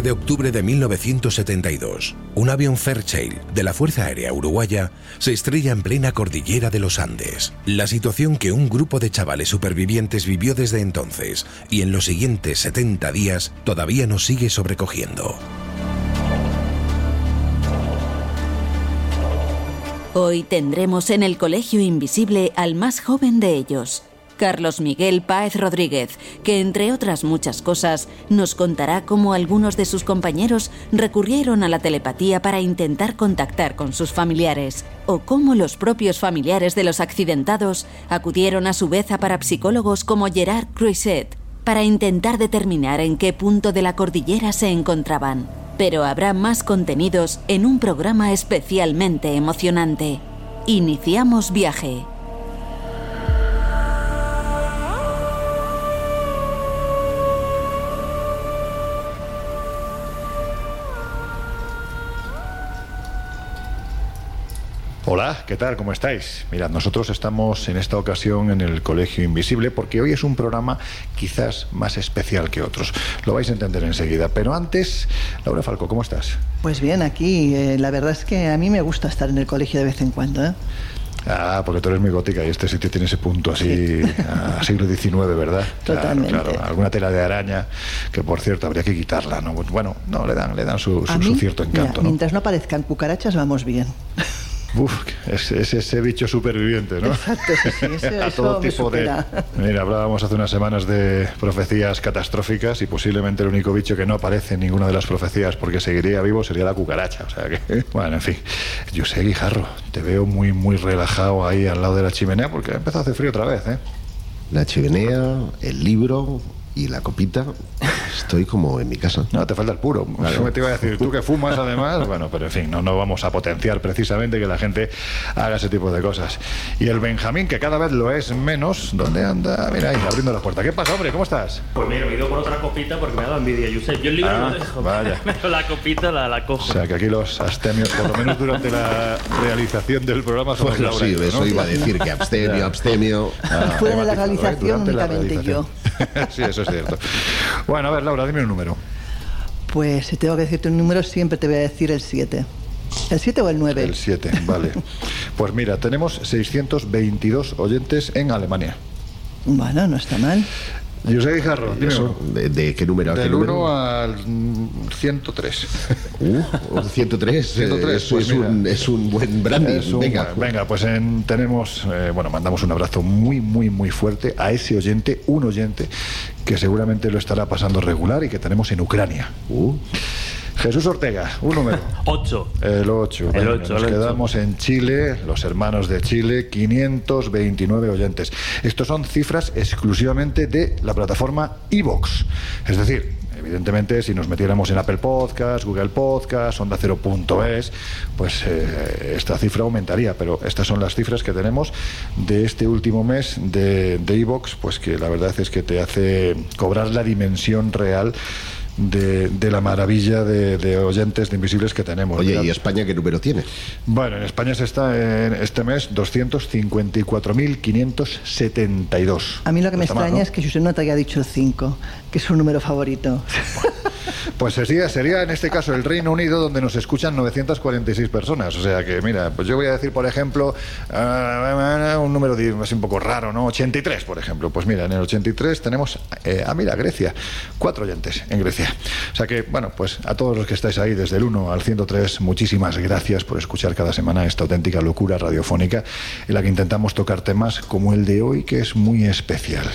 13 de octubre de 1972, un avión Fairchild de la Fuerza Aérea Uruguaya se estrella en plena cordillera de los Andes. La situación que un grupo de chavales supervivientes vivió desde entonces y en los siguientes 70 días todavía nos sigue sobrecogiendo. Hoy tendremos en el Colegio Invisible al más joven de ellos, Carlos Miguel Páez Rodríguez, que entre otras muchas cosas nos contará cómo algunos de sus compañeros recurrieron a la telepatía para intentar contactar con sus familiares, o cómo los propios familiares de los accidentados acudieron a su vez a parapsicólogos como Gerard Croiset para intentar determinar en qué punto de la cordillera se encontraban. Pero habrá más contenidos en un programa especialmente emocionante. Iniciamos viaje. Hola, ¿qué tal? ¿Cómo estáis? Mirad, nosotros estamos en esta ocasión en el Colegio Invisible porque hoy es un programa quizás más especial que otros. Lo vais a entender enseguida. Pero antes, Laura Falco, ¿cómo estás? Pues bien, aquí eh, la verdad es que a mí me gusta estar en el colegio de vez en cuando. ¿eh? Ah, porque tú eres muy gótica y este sitio tiene ese punto así a siglo XIX, ¿verdad? Totalmente. Claro, claro, alguna tela de araña que por cierto habría que quitarla, ¿no? Bueno, no le dan, le dan su, su, su cierto encanto, mira, ¿no? Mientras no aparezcan cucarachas vamos bien. Uf, es, es ese bicho superviviente, ¿no? Exacto, sí, sí, eso, a todo tipo de. Mira, hablábamos hace unas semanas de profecías catastróficas y posiblemente el único bicho que no aparece en ninguna de las profecías porque seguiría vivo sería la cucaracha. O sea que, bueno, en fin. Yo sé, Guijarro, te veo muy, muy relajado ahí al lado de la chimenea porque ha empezado a hacer frío otra vez, ¿eh? La chimenea, el libro y la copita. Estoy como en mi casa. No, te falta el puro. Me te iba a decir, tú que fumas además. Bueno, pero en fin, no, no vamos a potenciar precisamente que la gente haga ese tipo de cosas. Y el Benjamín, que cada vez lo es menos, ¿dónde anda? Mira ahí, abriendo la puerta. ¿Qué pasa, hombre? ¿Cómo estás? Pues mira, me he ido por otra copita porque me ha dado envidia, Josep. Yo el libro Ah, lo dejo, vaya. pero la copita la, la cojo. O sea, que aquí los astemios, por lo menos durante la realización del programa, Laura y sí, eso ¿no? iba a decir que abstemio, abstemio. Ah, Fuera de la realización, únicamente yo. sí, eso es cierto. Bueno, a ver, Laura, dime un número. Pues si tengo que decirte un número, siempre te voy a decir el 7. ¿El 7 o el 9? El 7, vale. Pues mira, tenemos 622 oyentes en Alemania. Bueno, no está mal. José Guijarro, dime Eso, uno. ¿De, de qué número Del número? 1 al mm, 103. Uh, 103. 103, Eso pues es, mira. un, es un buen branding. Es un- Venga. venga, pues en- tenemos, eh, bueno, mandamos un abrazo muy, muy, muy fuerte a ese oyente, un oyente que seguramente lo estará pasando regular y que tenemos en Ucrania. Uh, Jesús Ortega, un número. 8. El 8. El ocho, nos el ocho. quedamos en Chile, los hermanos de Chile, 529 oyentes. Estos son cifras exclusivamente de la plataforma iVox. Es decir, evidentemente, si nos metiéramos en Apple Podcast, Google Podcast, Onda pues eh, esta cifra aumentaría. Pero estas son las cifras que tenemos de este último mes de de iVox, pues que la verdad es que te hace cobrar la dimensión real de, de la maravilla de, de oyentes de Invisibles que tenemos. Oye. ¿y España qué número tiene? Bueno, en España se está en este mes 254.572. A mí lo que me mal, extraña ¿no? es que José no te haya dicho el 5, que es su número favorito. Pues sería, sería en este caso el Reino Unido donde nos escuchan 946 personas. O sea que, mira, pues yo voy a decir, por ejemplo, ah, un número así un poco raro, ¿no? 83, por ejemplo. Pues mira, en el 83 tenemos, eh, ah, mira, Grecia. Cuatro oyentes en Grecia. O sea que, bueno, pues a todos los que estáis ahí desde el 1 al 103, muchísimas gracias por escuchar cada semana esta auténtica locura radiofónica en la que intentamos tocar temas como el de hoy, que es muy especial.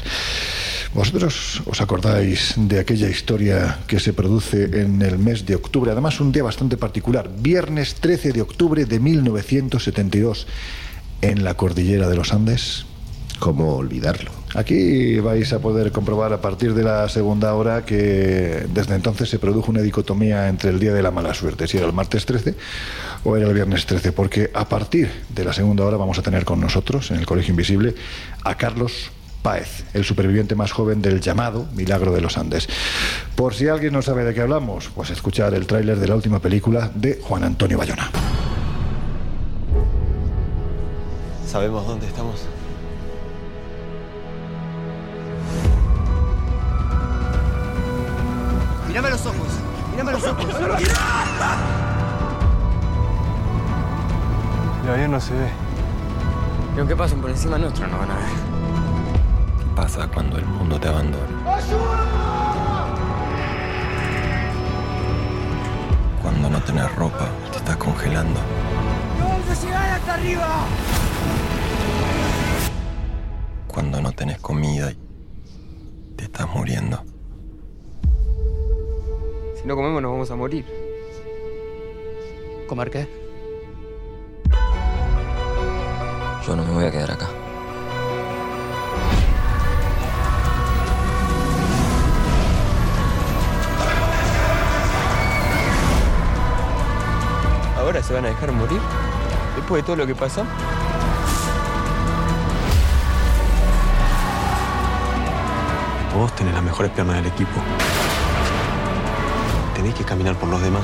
¿Vosotros os acordáis de aquella historia que se produce en el mes de octubre? Además, un día bastante particular, viernes 13 de octubre de 1972, en la cordillera de los Andes. ¿Cómo olvidarlo? Aquí vais a poder comprobar a partir de la segunda hora que desde entonces se produjo una dicotomía entre el día de la mala suerte, si era el martes 13 o era el viernes 13, porque a partir de la segunda hora vamos a tener con nosotros en el Colegio Invisible a Carlos Páez, el superviviente más joven del llamado Milagro de los Andes. Por si alguien no sabe de qué hablamos, pues escuchar el tráiler de la última película de Juan Antonio Bayona. ¿Sabemos dónde estamos? Mírame los ojos. Mírame los ojos. El avión no se ve. Y aunque pasen por encima nuestro, no van a ver. ¿Qué pasa cuando el mundo te abandona? Cuando no tenés ropa, te estás congelando. ¡Vamos a llegar hasta arriba! Cuando no tenés comida y te estás muriendo. Si no comemos, nos vamos a morir. ¿Comer qué? Yo no me voy a quedar acá. ¿Ahora se van a dejar morir? ¿Después de todo lo que pasó? Vos tenés las mejores piernas del equipo. Tenés que caminar por los demás.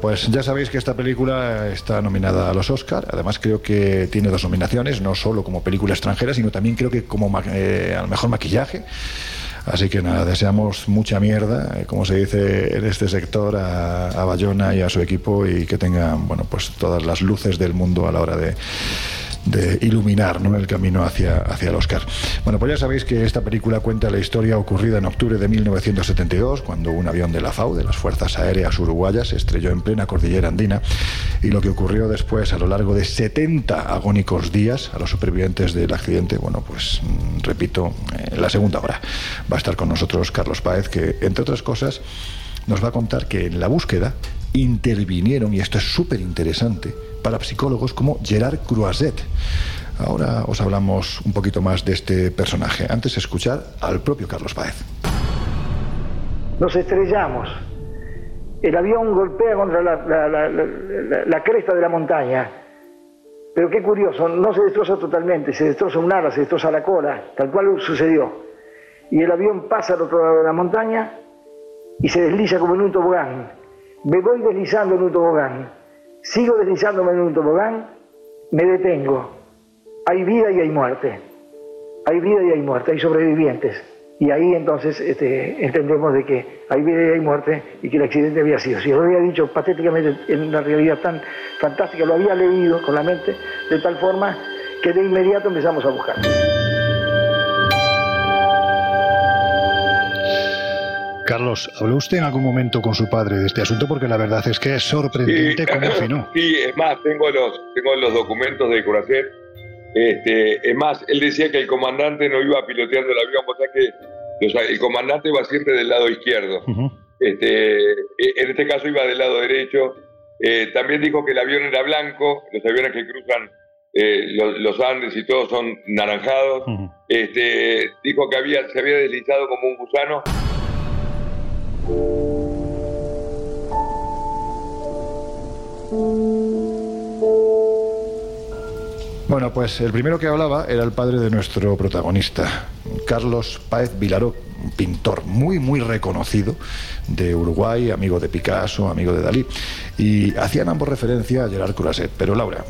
Pues ya sabéis que esta película está nominada a los Oscar. Además, creo que tiene dos nominaciones, no solo como película extranjera, sino también creo que como eh, al mejor maquillaje. Así que nada, deseamos mucha mierda, eh, como se dice en este sector, a, a Bayona y a su equipo y que tengan, bueno, pues todas las luces del mundo a la hora de, de iluminar ¿no? el camino hacia, hacia el Oscar. Bueno, pues ya sabéis que esta película cuenta la historia ocurrida en octubre de 1972, cuando un avión de la FAU, de las Fuerzas Aéreas Uruguayas, estrelló en plena cordillera andina, y lo que ocurrió después a lo largo de 70 agónicos días a los supervivientes del accidente, bueno, pues mm, repito, eh, la segunda hora va a estar con nosotros Carlos Páez, que entre otras cosas nos va a contar que en la búsqueda intervinieron, y esto es súper interesante, parapsicólogos como Gerard Croiset. Ahora os hablamos un poquito más de este personaje. Antes escuchar al propio Carlos Páez. Nos estrellamos. El avión golpea contra la- la- la- la cresta de la montaña. Pero qué curioso, no se destroza totalmente, se destroza un ala, se destroza la cola, tal cual sucedió. Y el avión pasa al otro lado de la montaña y se desliza como en un tobogán. Me voy deslizando en un tobogán. Sigo deslizándome en un tobogán, me detengo. Hay vida y hay muerte. Hay vida y hay muerte, hay sobrevivientes. Y ahí entonces este, entendemos de que hay vida y hay muerte y que el accidente había sido. Si lo había dicho patéticamente en una realidad tan fantástica, lo había leído con la mente de tal forma que de inmediato empezamos a buscar. Carlos, ¿habló usted en algún momento con su padre de este asunto? Porque la verdad es que es sorprendente Sí. cómo afinó. Sí, es más, tengo los, tengo los documentos de Curacet. Este, es más, él decía que el comandante no iba piloteando el avión, o sea el comandante va siempre del lado izquierdo. Este, e- en este caso iba del lado derecho. Eh, también dijo que el avión era blanco, los aviones que cruzan eh, los, los Andes y todos son naranjados. este, dijo que había, se había deslizado como un gusano. Bueno, pues el primero que hablaba era el padre de nuestro protagonista, Carlos Páez Vilaró, pintor muy, muy reconocido de Uruguay, amigo de Picasso, amigo de Dalí. Y hacían ambos referencia a Gerard Croiset. Pero Laura,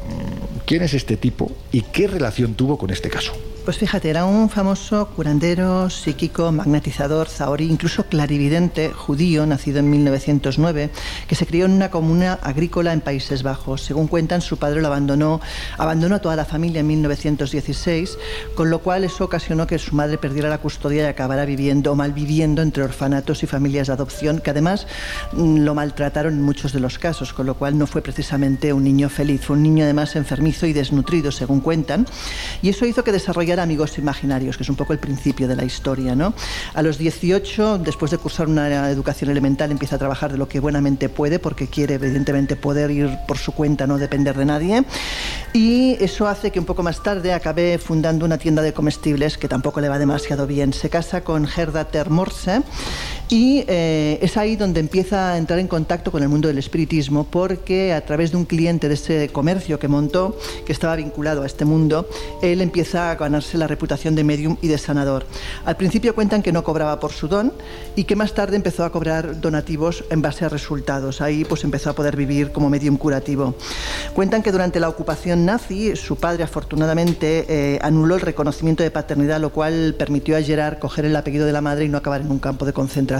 ¿quién es este tipo y qué relación tuvo con este caso? Pues fíjate, era un famoso curandero, psíquico, magnetizador, zahorí, incluso clarividente, judío, nacido en 1909, que se crió en una comuna agrícola en Países Bajos. Según cuentan, su padre lo abandonó, abandonó a toda la familia en 1916, con lo cual eso ocasionó que su madre perdiera la custodia y acabara viviendo o malviviendo entre orfanatos y familias de adopción, que además mm, lo maltrataron en muchos de los casos, con lo cual no fue precisamente un niño feliz, fue un niño además enfermizo y desnutrido, según cuentan, y eso hizo que desarrollara amigos imaginarios, que es un poco el principio de la historia. ¿no? A los 18, después de cursar una educación elemental, empieza a trabajar de lo que buenamente puede, porque quiere evidentemente poder ir por su cuenta, no depender de nadie, y eso hace que un poco más tarde acabe fundando una tienda de comestibles que tampoco le va demasiado bien. Se casa con Gerda Termorse y eh, es ahí donde empieza a entrar en contacto con el mundo del espiritismo porque a través de un cliente de ese comercio que montó, que estaba vinculado a este mundo, él empieza a ganarse la reputación de medium y de sanador. Al principio cuentan que no cobraba por su don y que más tarde empezó a cobrar donativos en base a resultados. Ahí pues empezó a poder vivir como medium curativo. Cuentan que durante la ocupación nazi su padre afortunadamente eh, anuló el reconocimiento de paternidad, lo cual permitió a Gerard coger el apellido de la madre y no acabar en un campo de concentración.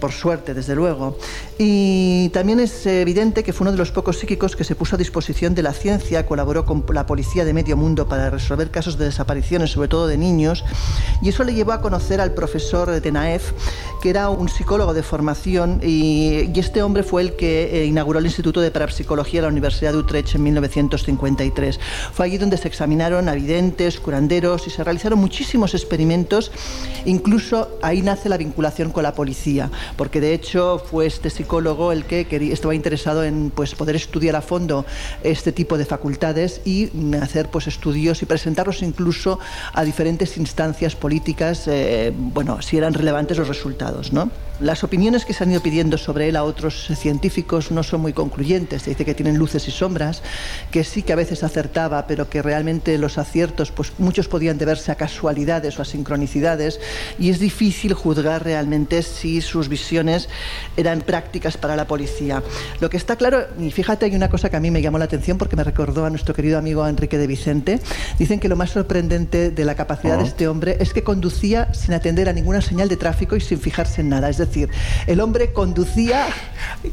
Por suerte, desde luego. Y también es evidente que fue uno de los pocos psíquicos que se puso a disposición de la ciencia, colaboró con la policía de medio mundo para resolver casos de desapariciones, sobre todo de niños, y eso le llevó a conocer al profesor de Naef, que era un psicólogo de formación, y, y este hombre fue el que eh, inauguró el Instituto de Parapsicología de la Universidad de Utrecht en 1953. Fue allí donde se examinaron a videntes, curanderos y se realizaron muchísimos experimentos, incluso ahí nace la vinculación con la policía, porque de hecho fue este psicólogo el que quería, estaba interesado en pues, poder estudiar a fondo este tipo de facultades y hacer pues, estudios y presentarlos incluso a diferentes instancias políticas, eh, bueno, si eran relevantes los resultados. ¿no? Las opiniones que se han ido pidiendo sobre él a otros científicos no son muy concluyentes. Se dice que tienen luces y sombras, que sí que a veces acertaba, pero que realmente los aciertos, pues muchos podían deberse a casualidades o a sincronicidades, y es difícil juzgar realmente si sus visiones eran prácticas para la policía. Lo que está claro, y fíjate, hay una cosa que a mí me llamó la atención porque me recordó a nuestro querido amigo Enrique de Vicente. Dicen que lo más sorprendente de la capacidad de este hombre es que conducía sin atender a ninguna señal de tráfico y sin fijarse en nada. Es decir, el hombre conducía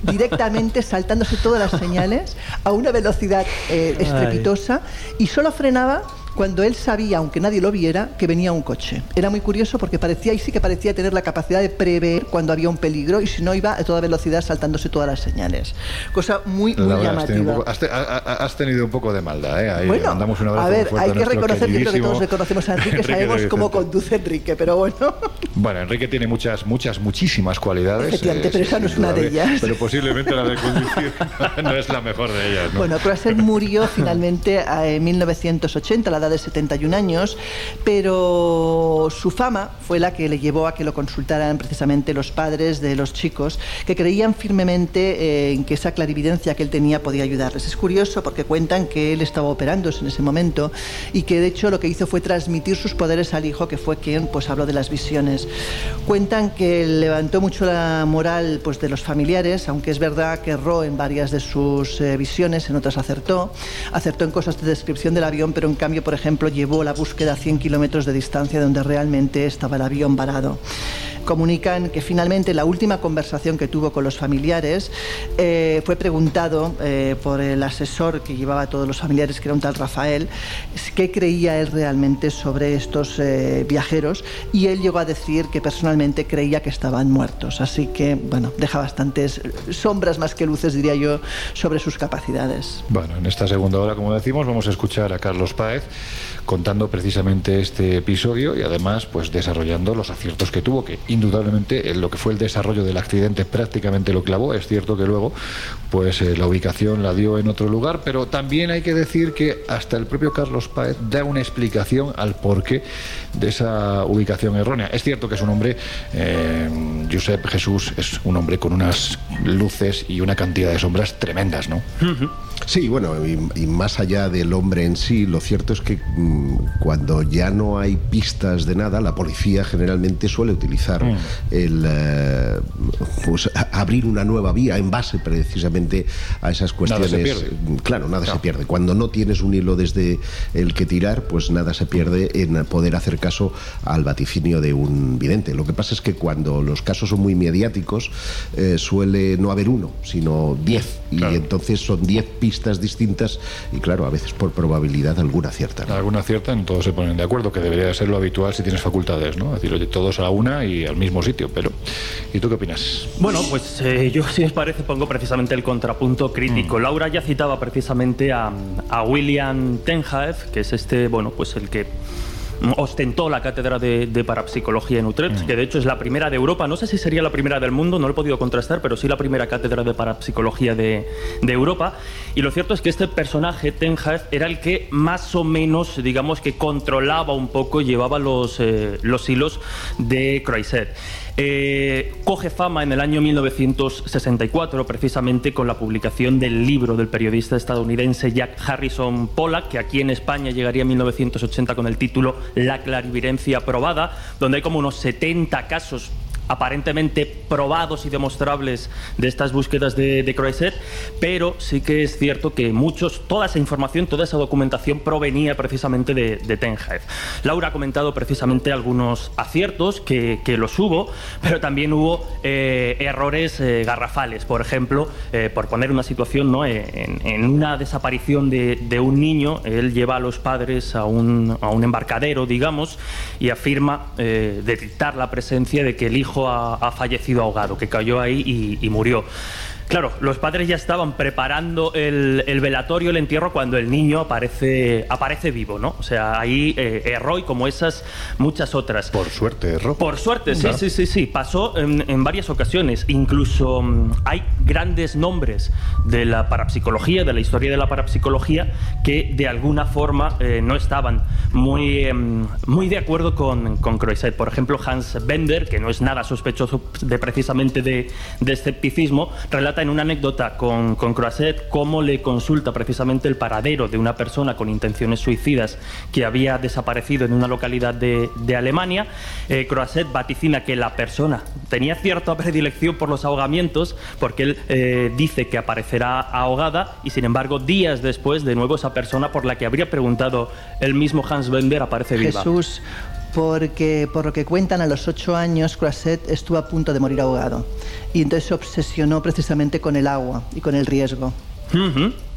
directamente saltándose todas las señales a una velocidad eh, estrepitosa y solo frenaba cuando él sabía, aunque nadie lo viera, que venía un coche. Era muy curioso porque parecía, y sí que parecía tener la capacidad de prever cuando había un peligro y si no iba a toda velocidad saltándose todas las señales. Cosa muy, muy Laura, has, tenido un llamativa. poco, has te- ha- ha- has tenido un poco de maldad, ¿eh? Ahí Bueno, un a ver, hay que reconocer que queridísimo todos reconocemos a Enrique, Enrique sabemos cómo conduce Enrique, pero bueno. Bueno, Enrique tiene muchas, muchas, muchísimas cualidades. Efectivamente, eh, pero esa no es una de ellas. Pero posiblemente la de conducir no es la mejor de ellas, ¿no? Bueno, Croisset murió finalmente eh, en 1980, a la edad de 71 años, pero su fama fue la que le llevó a que lo consultaran precisamente los padres de los chicos, que creían firmemente eh, en que esa clarividencia que él tenía podía ayudarles. Es curioso porque cuentan que él estaba operándose en ese momento y que de hecho lo que hizo fue transmitir sus poderes al hijo, que fue quien pues habló de las visiones. Cuentan que levantó mucho la moral pues, de los familiares, aunque es verdad que erró en varias de sus eh, visiones, en otras acertó. Acertó en cosas de descripción del avión, pero en cambio, por ejemplo, llevó la búsqueda a 100 kilómetros de distancia donde realmente estaba el avión varado. Comunican que finalmente la última conversación que tuvo con los familiares eh, fue preguntado eh, por el asesor que llevaba a todos los familiares, que era un tal Rafael, qué creía él realmente sobre estos eh, viajeros y él llegó a decir que personalmente creía que estaban muertos. Así que, bueno, deja bastantes sombras más que luces, diría yo, sobre sus capacidades. Bueno, en esta segunda hora, como decimos, vamos a escuchar a Carlos Páez contando precisamente este episodio y además pues desarrollando los aciertos que tuvo, que indudablemente en lo que fue el desarrollo del accidente prácticamente lo clavó. Es cierto que luego pues eh, la ubicación la dio en otro lugar, pero también hay que decir que hasta el propio Carlos Páez da una explicación al porqué de esa ubicación errónea. Es cierto que es un hombre, eh, Josep Jesús es un hombre con unas luces y una cantidad de sombras tremendas, ¿no? Sí, bueno, y, más allá del hombre en sí, lo cierto es que mm, cuando ya no hay pistas de nada, la policía generalmente suele utilizar mm. el eh, pues abrir una nueva vía en base precisamente a esas cuestiones. Nada se pierde. Claro, nada se pierde. Cuando no tienes un hilo desde el que tirar, pues nada se pierde en poder hacer caso al vaticinio de un vidente. Lo que pasa es que cuando los casos son muy mediáticos, eh, suele no haber uno, sino diez. Y entonces son diez pistas distintas y claro, a veces por probabilidad alguna cierta. Alguna cierta, en todos se ponen de acuerdo, que debería ser lo habitual si tienes facultades, ¿no? Es decir, oye, todos a una y al mismo sitio, pero ¿y tú qué opinas? Bueno, pues eh, yo si os parece pongo precisamente el contrapunto crítico. Mm. Laura ya citaba precisamente a, a William Tenhaev, que es este, bueno, pues el que ostentó la cátedra de, parapsicología en Utrecht, mm. que de hecho es la primera de Europa. No sé si sería la primera del mundo, no lo he podido contrastar, pero sí la primera cátedra de parapsicología de, Europa. Y lo cierto es que este personaje, Tenhaev, era el que más o menos, digamos que controlaba un poco, llevaba los, eh, los hilos de Croiset. Eh, coge fama en el año 1964 precisamente con la publicación del libro del periodista estadounidense Jack Harrison Pollack, que aquí en España llegaría en 1980 con el título La clarividencia probada, donde hay como unos 70 casos aparentemente probados y demostrables de estas búsquedas de, de Croiset, pero sí que es cierto que muchos, toda esa información, toda esa documentación provenía precisamente de, de Laura ha comentado precisamente algunos aciertos que, que los hubo, pero también hubo eh, errores eh, garrafales. Por ejemplo, eh, por poner una situación, ¿no? en, en una desaparición de, de, un niño, él lleva a los padres a un, a un embarcadero, digamos, y afirma detectar la presencia de que el hijo ha, fallecido ahogado, que cayó ahí y murió. Claro, los padres ya estaban preparando el, velatorio, el entierro, cuando el niño aparece, aparece vivo, ¿no? O sea, ahí eh, erró y como esas muchas otras. Por suerte, erró. Por suerte, sí, sí, sí, sí. Pasó en, varias ocasiones. Incluso mm, hay grandes nombres de la parapsicología, de la historia de la parapsicología, que de alguna forma eh, no estaban muy, em, muy de acuerdo con, con Croiset. Por ejemplo, Hans Bender, que no es nada sospechoso de precisamente de, de escepticismo, relata en una anécdota con, con Croiset cómo le consulta precisamente el paradero de una persona con intenciones suicidas que había desaparecido en una localidad de, de Alemania. Eh, Croiset vaticina que la persona tenía cierta predilección por los ahogamientos porque él eh, dice que aparecerá ahogada y sin embargo días después de nuevo esa persona por la que habría preguntado el mismo Hans Bender aparece viva. Jesús, porque por lo que cuentan a los ocho años Croisset estuvo a punto de morir ahogado y entonces se obsesionó precisamente con el agua y con el riesgo.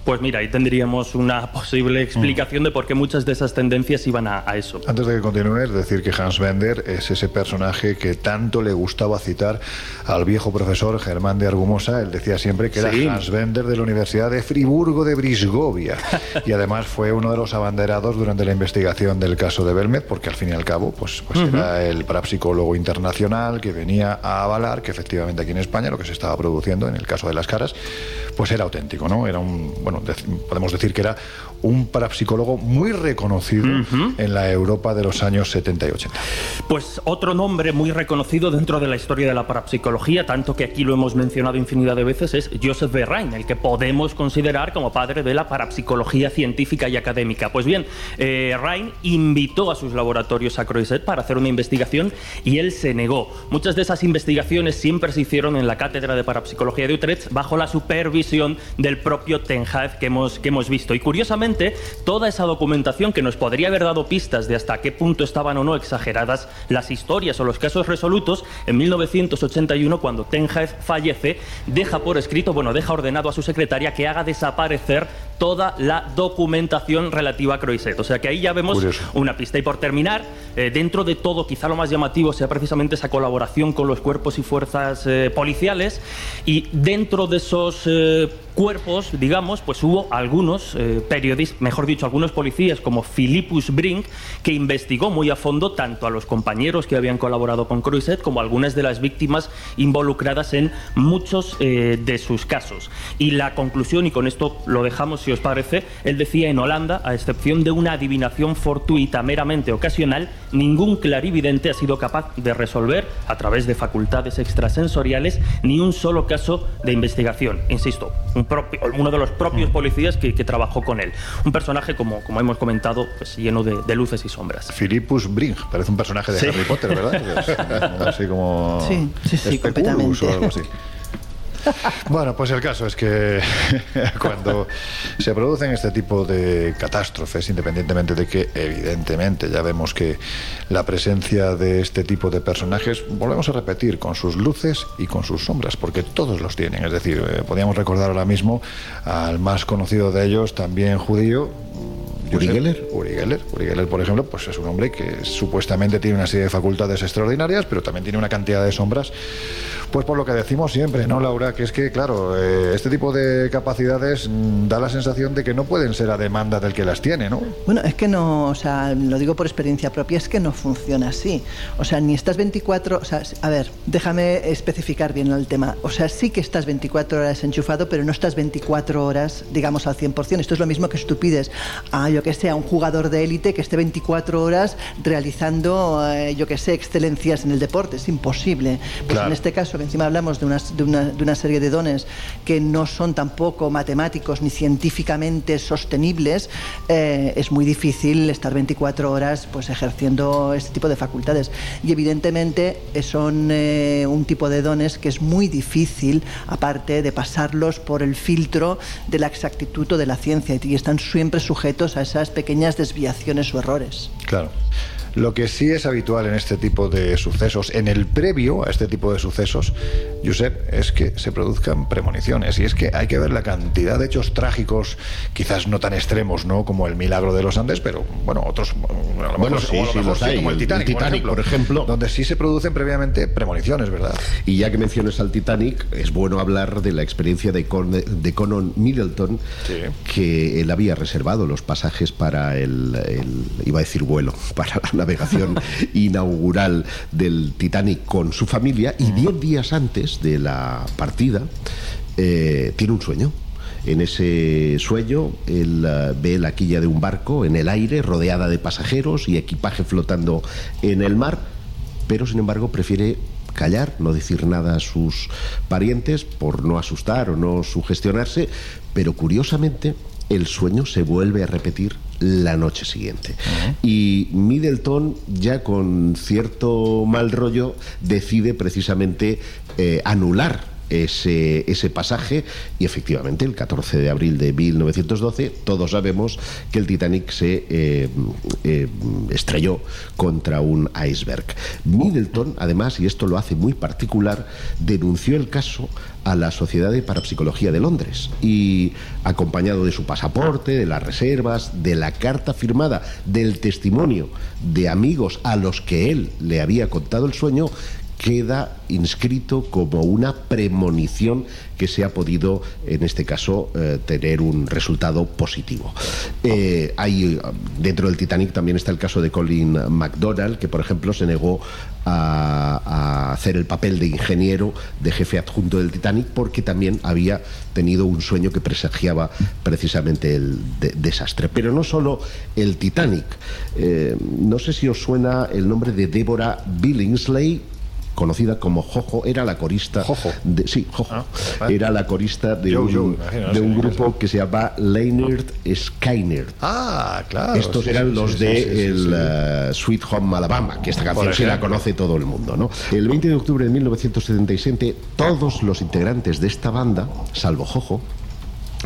Pues mira, ahí tendríamos una posible explicación de por qué muchas de esas tendencias iban a, eso. Antes de que continúes, decir que Hans Bender es ese personaje que tanto le gustaba citar al viejo profesor Germán de Argumosa. Él decía siempre que era Hans Bender de la Universidad de Friburgo de Brisgovia. y además fue uno de los abanderados durante la investigación del caso de Belmed, porque al fin y al cabo pues, pues era el parapsicólogo internacional que venía a avalar que efectivamente aquí en España lo que se estaba produciendo en el caso de las caras pues era auténtico, ¿no? Era un, bueno, podemos decir que era un parapsicólogo muy reconocido en la Europa de los años 70 y 80. Pues otro nombre muy reconocido dentro de la historia de la parapsicología, tanto que aquí lo hemos mencionado infinidad de veces, es Joseph B. Rhein, el que podemos considerar como padre de la parapsicología científica y académica. Pues bien, eh, Rhein invitó a sus laboratorios a Croiset para hacer una investigación y él se negó. Muchas de esas investigaciones siempre se hicieron en la cátedra de parapsicología de Utrecht bajo la supervisión del propio Tenhaev que hemos, que hemos visto. Y curiosamente, toda esa documentación que nos podría haber dado pistas de hasta qué punto estaban o no exageradas las historias o los casos resolutos, en 1981, cuando Tenjaez fallece, deja por escrito, bueno, deja ordenado a su secretaria que haga desaparecer toda la documentación relativa a Croiset. O sea que ahí ya vemos una pista. Y por terminar, eh, dentro de todo, quizá lo más llamativo sea precisamente esa colaboración con los cuerpos y fuerzas eh, policiales. Y dentro de esos eh, cuerpos, digamos, pues hubo algunos periodistas, mejor dicho, algunos policías como Philippus Brink, que investigó muy a fondo tanto a los compañeros que habían colaborado con Croiset como a algunas de las víctimas involucradas en muchos de sus casos. Y la conclusión, y con esto lo dejamos si os parece, él decía en Holanda, a excepción de una adivinación fortuita meramente ocasional, ningún clarividente ha sido capaz de resolver, a través de facultades extrasensoriales, ni un solo caso de investigación. Insisto, un propio, uno de los propios policías que, trabajó con él. Un personaje, como, como hemos comentado, pues, lleno de, luces y sombras. Philippus Brink, parece un personaje de Harry Potter, ¿verdad? así como... Sí, sí, sí, completamente. O algo así. Bueno, pues el caso es que cuando se producen este tipo de catástrofes, independientemente de que evidentemente ya vemos que la presencia de este tipo de personajes, volvemos a repetir, con sus luces y con sus sombras, porque todos los tienen. Es decir, eh, podríamos recordar ahora mismo al más conocido de ellos, también judío, Uri Geller. Uri Geller. Uri Geller, por ejemplo, pues es un hombre que supuestamente tiene una serie de facultades extraordinarias, pero también tiene una cantidad de sombras pues por lo que decimos siempre, ¿no, Laura? Que es que, claro, eh, este tipo de capacidades mm, da la sensación de que no pueden ser a demanda del que las tiene, ¿no? Bueno, es que no, o sea, lo digo por experiencia propia, es que no funciona así. O sea, ni estás 24, o sea, a ver, déjame especificar bien el tema. O sea, sí que estás 24 horas enchufado, pero no estás 24 horas, digamos, al 100%. Esto es lo mismo que estupides a, yo que sé, a un jugador de élite que esté 24 horas realizando, eh, yo que sé, excelencias en el deporte. Es imposible. Pues en este caso, encima hablamos de una, de, una, serie de dones que no son tampoco matemáticos ni científicamente sostenibles, eh, es muy difícil estar 24 horas pues, ejerciendo este tipo de facultades. Y evidentemente eh, son eh, un tipo de dones que es muy difícil, aparte de pasarlos por el filtro de la exactitud o de la ciencia, y están siempre sujetos a esas pequeñas desviaciones o errores. Lo que sí es habitual en este tipo de sucesos, en el previo a este tipo de sucesos, Josep, es que se produzcan premoniciones. Y es que hay que ver la cantidad de hechos trágicos, quizás no tan extremos, ¿no? Como el milagro de los Andes, pero bueno, otros, bueno, sí, sí, como el Titanic, por, ejemplo, donde sí se producen previamente premoniciones, ¿verdad? Y ya que mencionas al Titanic, es bueno hablar de la experiencia de, de Conan Middleton, que él había reservado los pasajes para el, el, iba a decir vuelo, para la navegación inaugural del Titanic con su familia y diez días antes de la partida eh, tiene un sueño. En ese sueño, él eh, ve la quilla de un barco en el aire, rodeada de pasajeros y equipaje flotando en el mar, pero sin embargo prefiere callar, no decir nada a sus parientes por no asustar o no sugestionarse, pero curiosamente el sueño se vuelve a repetir la noche siguiente. Y Middleton, ya con cierto mal rollo, decide precisamente eh, anular ese, ese, pasaje y efectivamente el 14 de abril de 1912 todos sabemos que el Titanic se eh, eh, estrelló contra un iceberg. Middleton, además, y esto lo hace muy particular, denunció el caso a la Sociedad de Parapsicología de Londres y acompañado de su pasaporte, de las reservas, de la carta firmada, del testimonio de amigos a los que él le había contado el sueño, queda inscrito como una premonición que se ha podido, en este caso, eh, tener un resultado positivo. Eh, hay, dentro del Titanic también está el caso de Colin McDonald, que por ejemplo se negó a, hacer el papel de ingeniero, de jefe adjunto del Titanic, porque también había tenido un sueño que presagiaba precisamente el desastre. Pero no solo el Titanic. Eh, no sé si os suena el nombre de Deborah Billingsley, conocida como Jojo, era la corista. Jojo. De, sí, Jojo. Ah, era la corista de un, de un grupo que se llama Leonard Skyner. Ah, claro. Estos eran los de el uh, Sweet Home Alabama, que esta canción sí la conoce todo el mundo, ¿no? El 20 de octubre de 1977, todos los integrantes de esta banda, salvo Jojo,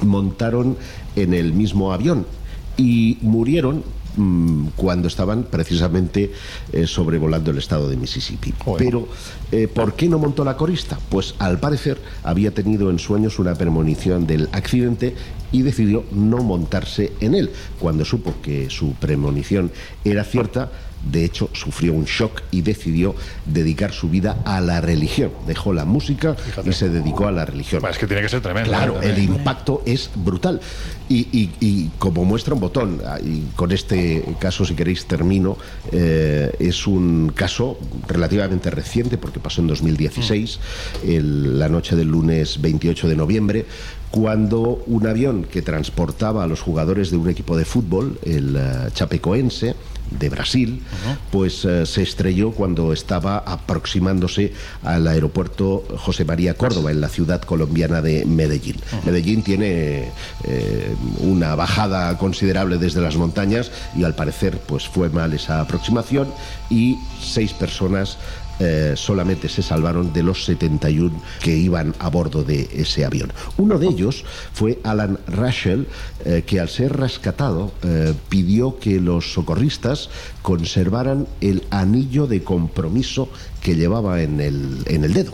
montaron en el mismo avión y murieron mm, cuando estaban precisamente eh, sobrevolando el estado de Mississippi. Pero, eh, ¿por qué no montó la corista? Pues al parecer había tenido en sueños una premonición del accidente y decidió no montarse en él. Cuando supo que su premonición era cierta, de hecho, sufrió un shock y decidió dedicar su vida a la religión. Dejó la música y se dedicó a la religión. Es que tiene que ser tremendo. Claro, ¿eh? el impacto es brutal. Y, y- y como muestra un botón, ah, y con este caso, si queréis, termino, eh, es un caso relativamente reciente porque pasó en 2016, el- la noche del lunes 28 de noviembre, cuando un avión que transportaba a los jugadores de un equipo de fútbol, el eh, Chapecoense, de Brasil, pues eh, se estrelló cuando estaba aproximándose al aeropuerto José María Córdoba, en la ciudad colombiana de Medellín. Medellín tiene eh, una bajada considerable desde las montañas y al parecer pues fue mal esa aproximación y seis personas eh, solamente se salvaron de los 71 que iban a bordo de ese avión. Uno de ellos fue Alan Russell, eh, que al ser rescatado eh, pidió que los socorristas conservaran el anillo de compromiso que llevaba en el, en el dedo.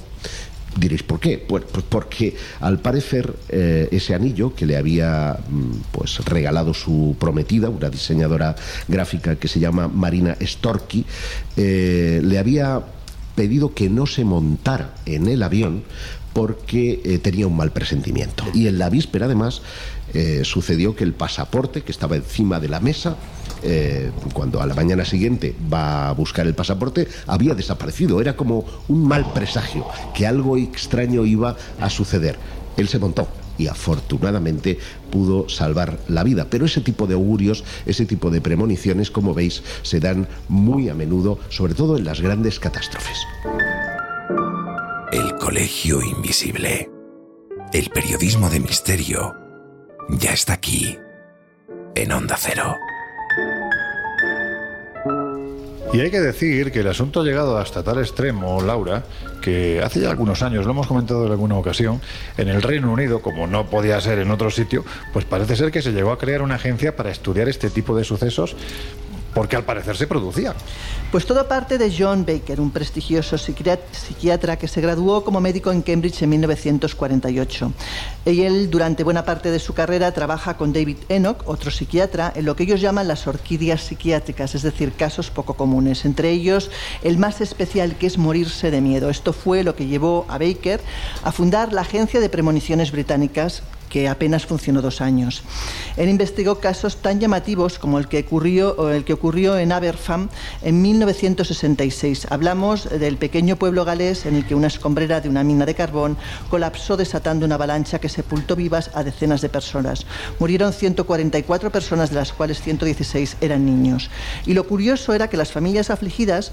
Diréis, ¿por qué? Pues, porque al parecer ese anillo que le había mm, pues regalado su prometida, una diseñadora gráfica que se llama Marina Storky, eh, le había pedido que no se montara en el avión porque eh, tenía un mal presentimiento. Y en la víspera, además, eh, sucedió que el pasaporte que estaba encima de la mesa, eh, cuando a la mañana siguiente va a buscar el pasaporte, había desaparecido. Era como un mal presagio, que algo extraño iba a suceder. Él se montó y afortunadamente pudo salvar la vida. Pero ese tipo de augurios, ese tipo de premoniciones, como veis, se dan muy a menudo, sobre todo en las grandes catástrofes. El Colegio Invisible. El periodismo de misterio ya está aquí, en Onda Cero. Y hay que decir que el asunto ha llegado hasta tal extremo, Laura, que hace ya algunos años, lo hemos comentado en alguna ocasión, en el Reino Unido, como no podía ser en otro sitio, pues parece ser que se llegó a crear una agencia para estudiar este tipo de sucesos porque al parecer se producía. Pues todo parte de John Baker, un prestigioso psiquiat- psiquiatra que se graduó como médico en Cambridge en 1948. Y él, durante buena parte de su carrera, trabaja con David Enoch, otro psiquiatra, en lo que ellos llaman las orquídeas psiquiátricas, es decir, casos poco comunes. Entre ellos, el más especial, que es morirse de miedo. Esto fue lo que llevó a Baker a fundar la Agencia de Premoniciones Británicas que apenas funcionó dos años. Él investigó casos tan llamativos como el que ocurrió, el que ocurrió en Aberfam en 1966. Hablamos del pequeño pueblo galés en el que una escombrera de una mina de carbón colapsó desatando una avalancha que sepultó vivas a decenas de personas. Murieron 144 personas, de las cuales 116 eran niños. Y lo curioso era que las familias afligidas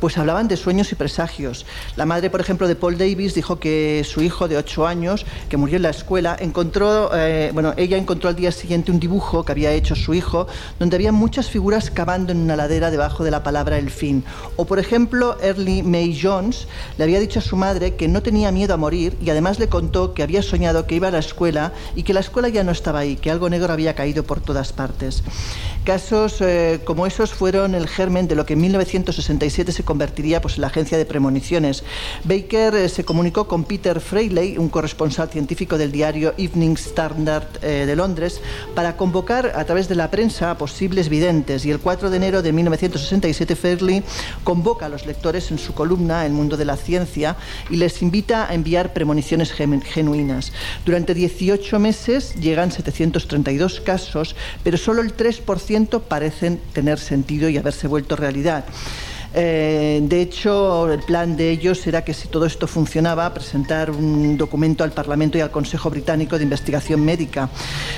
pues hablaban de sueños y presagios. La madre, por ejemplo, de Paul Davis dijo que su hijo de 8 años, que murió en la escuela, encontró, eh, bueno, ella encontró al día siguiente un dibujo que había hecho su hijo, donde había muchas figuras cavando en una ladera debajo de la palabra el fin. O, por ejemplo, Early May Jones le había dicho a su madre que no tenía miedo a morir y además le contó que había soñado que iba a la escuela y que la escuela ya no estaba ahí, que algo negro había caído por todas partes. Casos eh, como esos fueron el germen de lo que en 1967 se convertiría pues, en la agencia de premoniciones. Baker eh, se comunicó con Peter Freyley, un corresponsal científico del diario Evening Standard eh, de Londres, para convocar a través de la prensa a posibles videntes. Y el 4 de enero de 1967 Freyley convoca a los lectores en su columna El mundo de la ciencia y les invita a enviar premoniciones genuinas. Durante 18 meses llegan 732 casos, pero solo el 3% parecen tener sentido y haberse vuelto realidad. Eh, de hecho, el plan de ellos era que si todo esto funcionaba, presentar un documento al Parlamento y al Consejo Británico de Investigación Médica.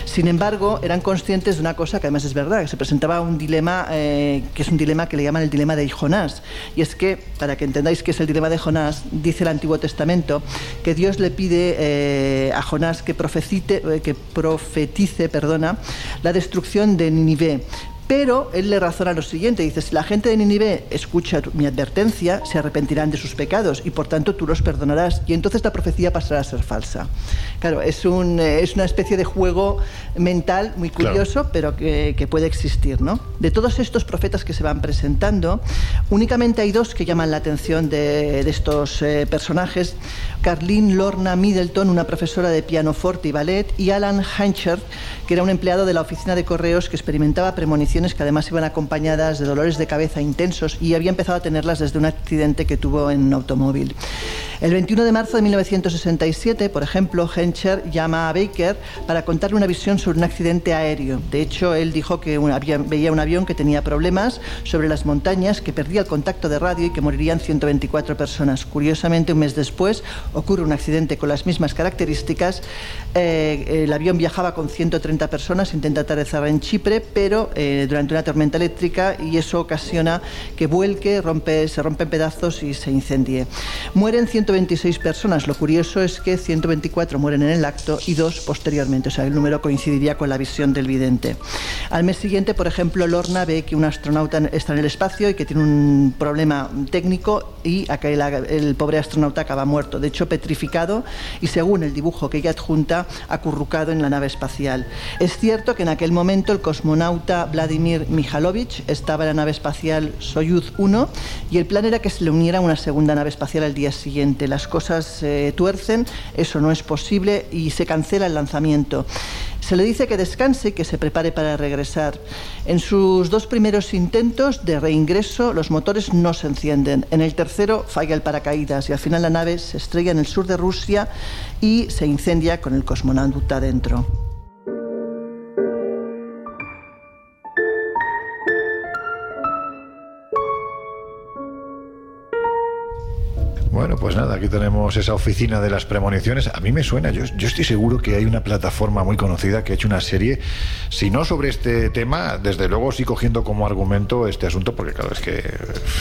Sin embargo, eran conscientes de una cosa que además es verdad, que se presentaba un dilema, eh, que es un dilema que le llaman el dilema de Jonás. Y es que, para que entendáis qué es el dilema de Jonás, dice el Antiguo Testamento que Dios le pide eh, a Jonás que, que profetice perdona, la destrucción de Nínive Pero él le razona lo siguiente, dice, si la gente de Nínive escucha mi advertencia, se arrepentirán de sus pecados y por tanto tú los perdonarás y entonces la profecía pasará a ser falsa. Claro, es, un, eh, es una especie de juego mental muy curioso, pero que, que, puede existir. ¿no? De todos estos profetas que se van presentando, únicamente hay dos que llaman la atención de, de estos eh, personajes. Carlene Lorna Middleton, una profesora de pianoforte y ballet, y Alan Hanchert, que era un empleado de la oficina de correos que experimentaba premoniciones que además iban acompañadas de dolores de cabeza intensos y había empezado a tenerlas desde un accidente que tuvo en un automóvil. El 21 de marzo de 1967, por ejemplo, Hencher llama a Baker para contarle una visión sobre un accidente aéreo. De hecho, él dijo que un avión, veía un avión que tenía problemas sobre las montañas, que perdía el contacto de radio y que morirían 124 personas. Curiosamente, un mes después ocurre un accidente con las mismas características. Eh, el avión viajaba con 130 personas, intenta aterrizar en Chipre, pero eh, durante una tormenta eléctrica y eso ocasiona que vuelque, rompe, se rompe en pedazos y se incendie. Mueren 126 personas. Lo curioso es que 124 mueren en el acto y dos posteriormente. O sea, el número coincidiría con la visión del vidente. Al mes siguiente, por ejemplo, Lorna ve que un astronauta está en el espacio y que tiene un problema técnico y el, el pobre astronauta acaba muerto. De hecho, petrificado y según el dibujo que ella adjunta, acurrucado en la nave espacial. Es cierto que en aquel momento el cosmonauta Vladimir Mihalovich estaba en la nave espacial Soyuz 1 y el plan era que se le uniera una segunda nave espacial al día siguiente. Las cosas se tuercen, eso no es posible y se cancela el lanzamiento. Se le dice que descanse y que se prepare para regresar. En sus dos primeros intentos de reingreso, los motores no se encienden. En el tercero falla el paracaídas y al final la nave se estrella en el sur de Rusia y se incendia con el cosmonauta dentro. Bueno, pues nada, aquí tenemos esa oficina de las premoniciones. A mí me suena, yo, yo, estoy seguro que hay una plataforma muy conocida que ha hecho una serie, si no sobre este tema, desde luego sí cogiendo como argumento este asunto, porque claro, es que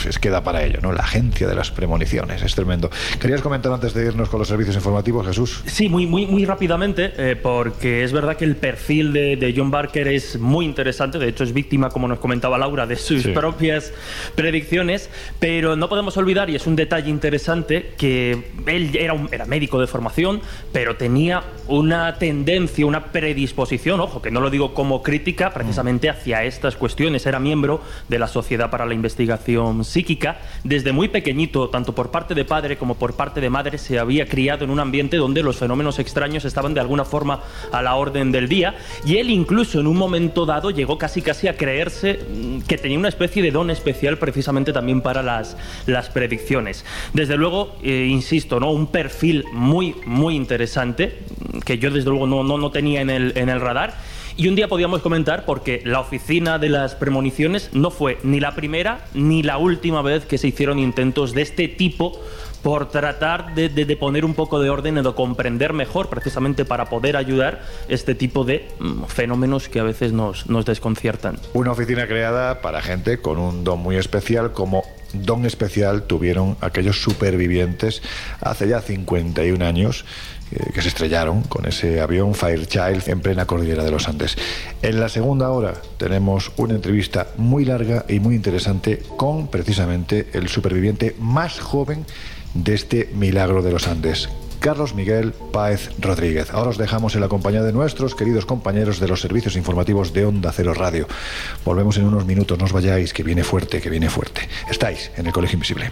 es que da para ello, ¿no? La agencia de las premoniciones, es tremendo. ¿Querías comentar antes de irnos con los servicios informativos, Jesús? Sí, muy, muy, muy rápidamente, eh, porque es verdad que el perfil de, de, John Barker es muy interesante, de hecho es víctima, como nos comentaba Laura, de sus sí. propias predicciones, pero no podemos olvidar, y es un detalle interesante, que él era, un, era médico de formación, pero tenía una tendencia, una predisposición, ojo, que no lo digo como crítica, precisamente hacia estas cuestiones. Era miembro de la Sociedad para la Investigación Psíquica. Desde muy pequeñito, tanto por parte de padre como por parte de madre, se había criado en un ambiente donde los fenómenos extraños estaban de alguna forma a la orden del día. Y él incluso en un momento dado llegó casi casi a creerse que tenía una especie de don especial precisamente también para las, las predicciones. Desde luego, eh, insisto, ¿no? un perfil muy, muy interesante que yo desde luego no, no, no tenía en el, en el radar. Y un día podíamos comentar porque la oficina de las premoniciones no fue ni la primera ni la última vez que se hicieron intentos de este tipo por tratar de, poner un poco de orden y de comprender mejor, precisamente para poder ayudar este tipo de mm, fenómenos que a veces nos, nos desconciertan. Una oficina creada para gente con un don muy especial, como don especial tuvieron aquellos supervivientes hace ya 51 años eh, que se estrellaron con ese avión Fairchild en plena cordillera de los Andes. En la segunda hora tenemos una entrevista muy larga y muy interesante con precisamente el superviviente más joven de este milagro de los Andes, Carlos Miguel Páez Rodríguez. Ahora os dejamos en la compañía de nuestros queridos compañeros de los servicios informativos de Onda Cero Radio. Volvemos en unos minutos, no os vayáis, que viene fuerte, que viene fuerte. Estáis en el Colegio Invisible.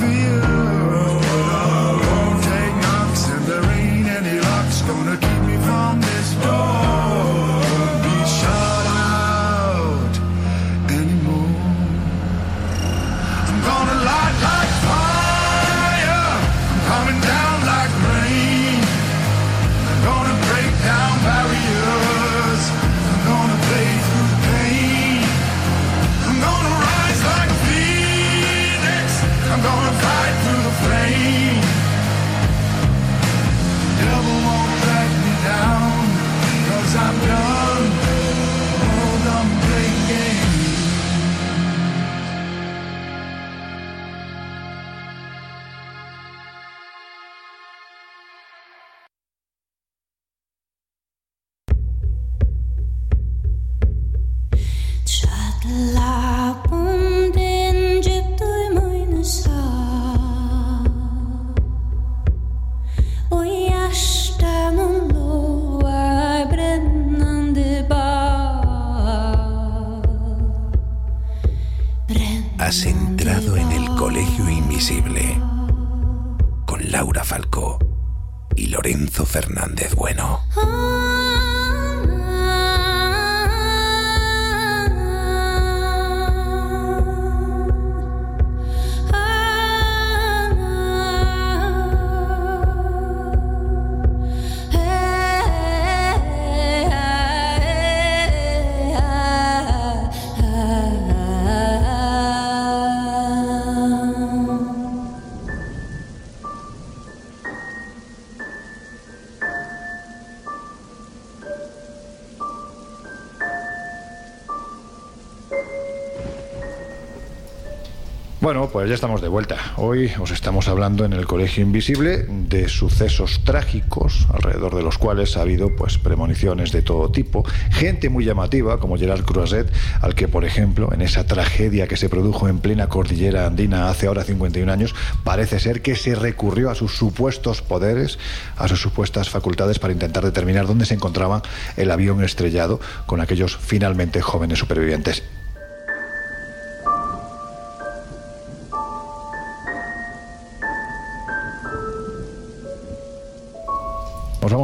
Pues ya estamos de vuelta. Hoy os estamos hablando en el Colegio Invisible de sucesos trágicos, alrededor de los cuales ha habido pues premoniciones de todo tipo, gente muy llamativa como Gerard Croiset, al que por ejemplo en esa tragedia que se produjo en plena cordillera andina hace ahora 51 años, parece ser que se recurrió a sus supuestos poderes, a sus supuestas facultades para intentar determinar dónde se encontraba el avión estrellado con aquellos finalmente jóvenes supervivientes.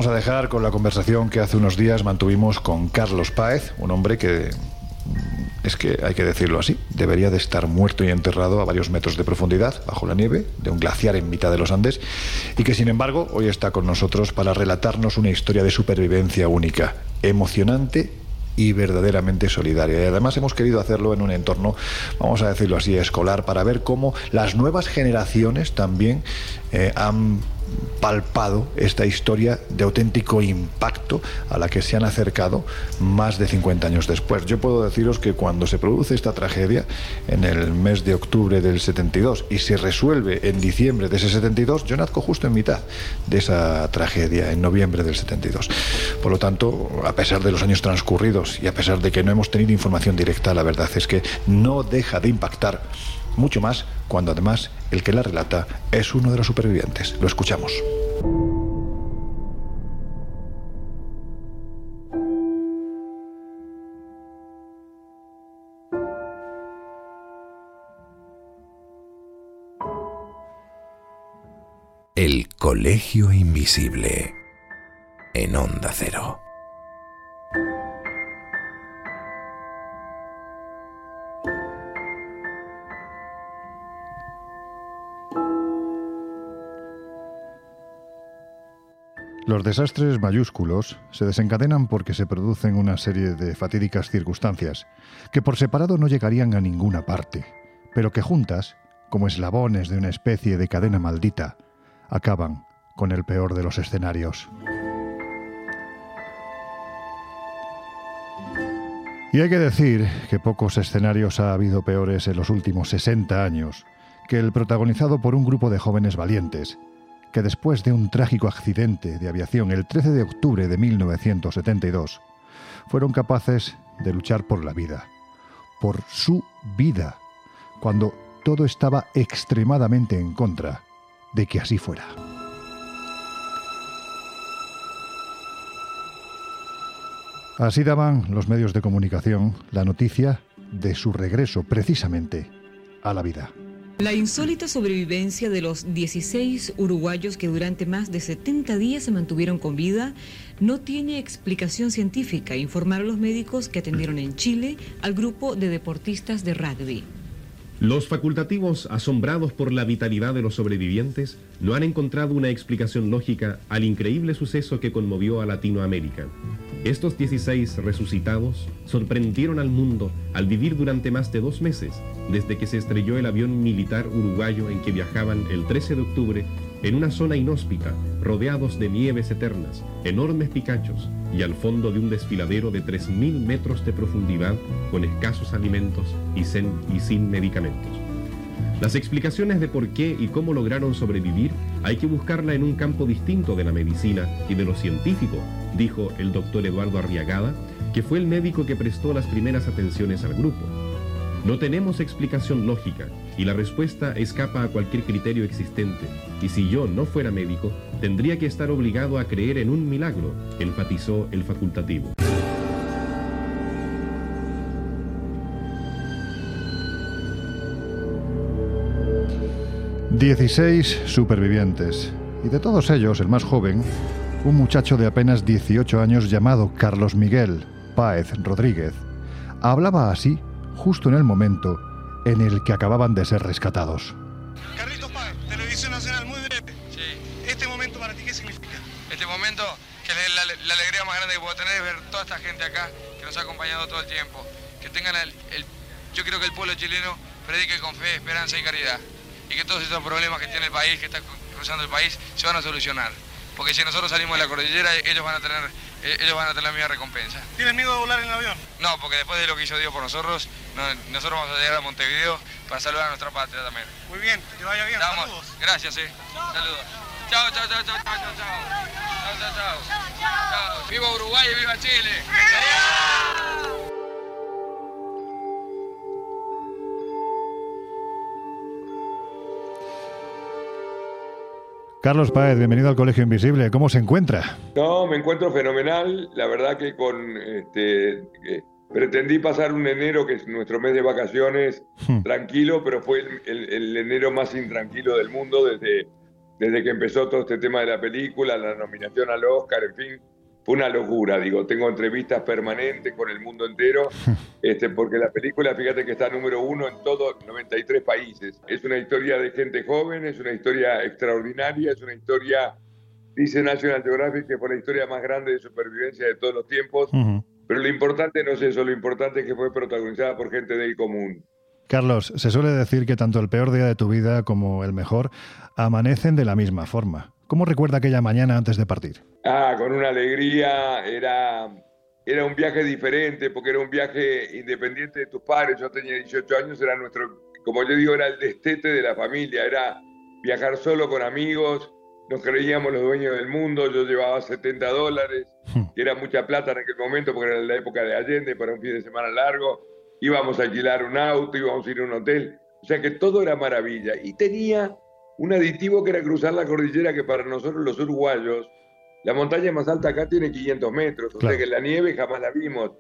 A dejar con la conversación que hace unos días mantuvimos con Carlos Páez, un hombre que es que hay que decirlo así, debería de estar muerto y enterrado a varios metros de profundidad, bajo la nieve, de un glaciar en mitad de los Andes, y que sin embargo hoy está con nosotros para relatarnos una historia de supervivencia única, emocionante y verdaderamente solidaria. Además hemos querido hacerlo en un entorno, vamos a decirlo así, escolar, para ver cómo las nuevas generaciones también eh, han palpado esta historia de auténtico impacto a la que se han acercado más de 50 años después. Yo puedo deciros que cuando se produce esta tragedia en el mes de octubre del 72 y se resuelve en diciembre de ese 72, yo nazco justo en mitad de esa tragedia, en noviembre del 72. Por lo tanto, a pesar de los años transcurridos y a pesar de que no hemos tenido información directa, la verdad es que no deja de impactar mucho más cuando además el que la relata es uno de los supervivientes. Lo escuchamos. El Colegio Invisible en Onda Cero. Los desastres mayúsculos se desencadenan porque se producen una serie de fatídicas circunstancias que por separado no llegarían a ninguna parte, pero que juntas, como eslabones de una especie de cadena maldita, acaban con el peor de los escenarios. Y hay que decir que pocos escenarios ha habido peores en los últimos 60 años que el protagonizado por un grupo de jóvenes valientes, que después de un trágico accidente de aviación el 13 de octubre de 1972, fueron capaces de luchar por la vida, por su vida, cuando todo estaba extremadamente en contra de que así fuera. Así daban los medios de comunicación la noticia de su regreso precisamente a la vida. La insólita sobrevivencia de los 16 uruguayos que durante más de 70 días se mantuvieron con vida no tiene explicación científica, informaron los médicos que atendieron en Chile al grupo de deportistas de rugby. Los facultativos, asombrados por la vitalidad de los sobrevivientes, no han encontrado una explicación lógica al increíble suceso que conmovió a Latinoamérica. Estos 16 resucitados sorprendieron al mundo al vivir durante más de dos meses, desde que se estrelló el avión militar uruguayo en que viajaban el 13 de octubre en una zona inhóspita, rodeados de nieves eternas, enormes picachos y al fondo de un desfiladero de 3.000 metros de profundidad con escasos alimentos y, y sin medicamentos. Las explicaciones de por qué y cómo lograron sobrevivir hay que buscarla en un campo distinto de la medicina y de lo científico, dijo el doctor Eduardo Arriagada, que fue el médico que prestó las primeras atenciones al grupo. No tenemos explicación lógica y la respuesta escapa a cualquier criterio existente. Y si yo no fuera médico, tendría que estar obligado a creer en un milagro, enfatizó el facultativo. Dieciséis supervivientes, Y de todos ellos, el más joven, un muchacho de apenas 18 años llamado Carlos Miguel Páez Rodríguez, hablaba así justo en el momento en el que acababan de ser rescatados. Carlitos Páez, Televisión Nacional, muy breve. Sí. ¿Este momento para ti qué significa? Este momento, que la, la, alegría más grande que puedo tener es ver toda esta gente acá que nos ha acompañado todo el tiempo. Que tengan el, el yo creo que el pueblo chileno predique con fe, esperanza y caridad. Y que todos estos problemas que tiene el país, que está cruzando el país, se van a solucionar. Porque si nosotros salimos de la cordillera, ellos van a tener, eh, ellos van a tener la misma recompensa. ¿Tienes miedo de volar en el avión? No, porque después de lo que hizo Dios por nosotros, nosotros vamos a llegar a Montevideo para saludar a nuestra patria también. Muy bien, que vaya bien. Vamos. Saludos. Gracias, eh. Saludos. Chao, chao, chao, chao, chao, chao. Chao, chao, chao. chao. Viva Uruguay y viva Chile. Carlos Páez, bienvenido al Colegio Invisible. ¿Cómo se encuentra? No, me encuentro fenomenal. La verdad que con este, pretendí pasar un enero que es nuestro mes de vacaciones hmm. tranquilo, pero fue el, el, enero más intranquilo del mundo desde, desde que empezó todo este tema de la película, la nominación al Oscar, en fin fue una locura, digo, tengo entrevistas permanentes con el mundo entero, este, porque la película, fíjate que está número uno en todos 93 países. Es una historia de gente joven, es una historia extraordinaria, es una historia, dice National Geographic, que fue la historia más grande de supervivencia de todos los tiempos, pero lo importante no es eso, lo importante es que fue protagonizada por gente del común. Carlos, se suele decir que tanto el peor día de tu vida como el mejor amanecen de la misma forma. ¿Cómo recuerda aquella mañana antes de partir? Ah, con una alegría, era, era un viaje diferente, porque era un viaje independiente de tus padres. Yo tenía 18 años, era nuestro, como yo digo, era el destete de la familia, era viajar solo con amigos, nos creíamos los dueños del mundo, yo llevaba 70 dólares, hmm. que era mucha plata en aquel momento, porque era la época de Allende, para un fin de semana largo, íbamos a alquilar un auto, íbamos a ir a un hotel, o sea que todo era maravilla. Y tenía un aditivo que era cruzar la cordillera, que para nosotros los uruguayos, la montaña más alta acá tiene 500 metros, o sea que la nieve jamás la vimos.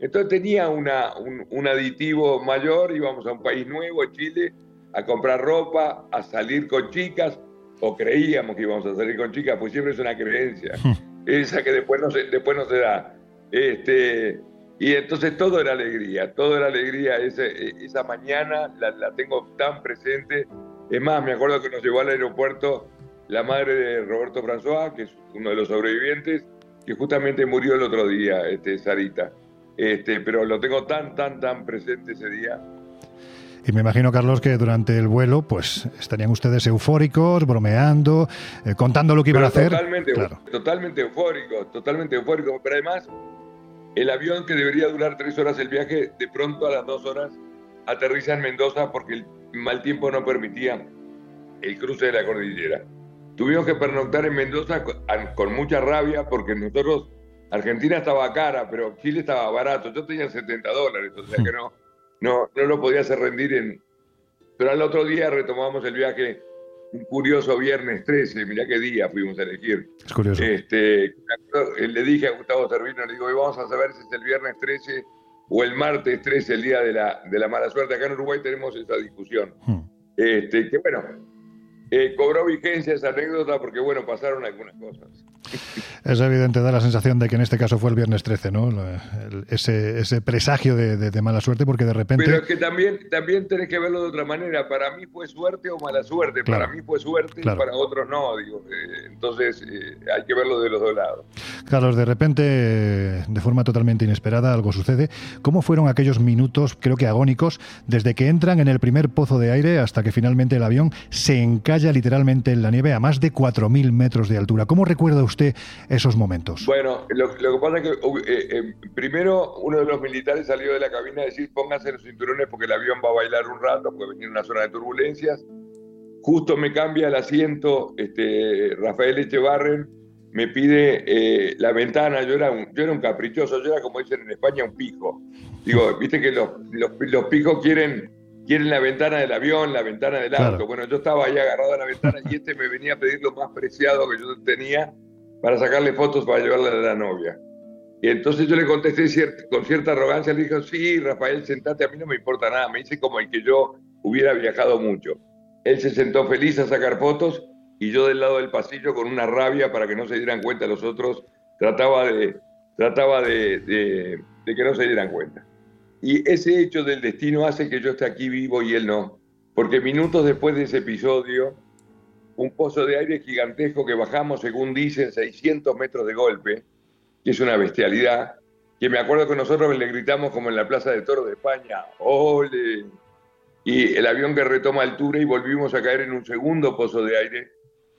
Entonces tenía una, un, aditivo mayor, íbamos a un país nuevo, Chile, a comprar ropa, a salir con chicas, o creíamos que íbamos a salir con chicas, pues siempre es una creencia, esa que después no se, después no se da. Este, y entonces todo era alegría, todo era alegría, esa mañana la, la tengo tan presente es más, me acuerdo que nos llevó al aeropuerto la madre de Roberto François, que es uno de los sobrevivientes, que justamente murió el otro día, este, Sarita. Este, pero lo tengo tan, tan, tan presente ese día. Y me imagino, Carlos, que durante el vuelo, pues estarían ustedes eufóricos, bromeando, eh, contando lo que iban a hacer. Totalmente, totalmente eufóricos, totalmente eufóricos. Pero además, el avión que debería durar tres horas el viaje, de pronto a las dos horas aterriza en Mendoza porque el mal tiempo no permitía el cruce de la cordillera. Tuvimos que pernoctar en Mendoza con, mucha rabia porque nosotros, Argentina estaba cara, pero Chile estaba barato. Yo tenía 70 dólares, o sea que no, no, no lo podía hacer rendir en... Pero al otro día retomamos el viaje, un curioso viernes 13, mirá qué día fuimos a elegir. Es curioso. Este, le dije a Gustavo Servino, le digo, vamos a saber si es el viernes 13 o el martes 13, el día de la, de la mala suerte. Acá en Uruguay tenemos esa discusión. Hmm. Este, que bueno, eh, cobró vigencia esa anécdota porque, bueno, pasaron algunas cosas. Es evidente, da la sensación de que en este caso fue el viernes 13, ¿no? ese, ese presagio de, mala suerte porque de repente... Pero es que también, también tenés que verlo de otra manera. Para mí fue suerte o mala suerte. Para mí fue suerte y para otros no. Digo. Eh, entonces eh, hay que verlo de los dos lados. Carlos, de repente, de forma totalmente inesperada, algo sucede. ¿Cómo fueron aquellos minutos, creo que agónicos, desde que entran en el primer pozo de aire hasta que finalmente el avión se encarga literalmente en la nieve a más de 4.000 metros de altura. ¿Cómo recuerda usted esos momentos? Bueno, lo, que pasa es que eh, eh, primero uno de los militares salió de la cabina a decir pónganse los cinturones porque el avión va a bailar un rato, puede venir una zona de turbulencias. Justo me cambia el asiento este, Rafael Echevarren, me pide eh, la ventana, yo era, un, yo era un caprichoso, yo era como dicen en España un pijo. Digo, viste que los, los, los pijos quieren quieren la ventana del avión, la ventana del auto. Bueno, yo estaba ahí agarrado a la ventana y este me venía a pedir lo más preciado que yo tenía para sacarle fotos para llevarle a la novia. Y entonces yo le contesté con cierta arrogancia, le dije, sí, Rafael, sentate, a mí no me importa nada. Me dice como el que yo hubiera viajado mucho. Él se sentó feliz a sacar fotos y yo del lado del pasillo con una rabia para que no se dieran cuenta los otros, trataba de, trataba de que no se dieran cuenta. Y ese hecho del destino hace que yo esté aquí vivo y él no. Porque minutos después de ese episodio, un pozo de aire gigantesco que bajamos, según dicen, 600 metros de golpe, que es una bestialidad, que me acuerdo que nosotros le gritamos como en la Plaza de Toros de España, ¡ole! Y el avión que retoma altura y volvimos a caer en un segundo pozo de aire,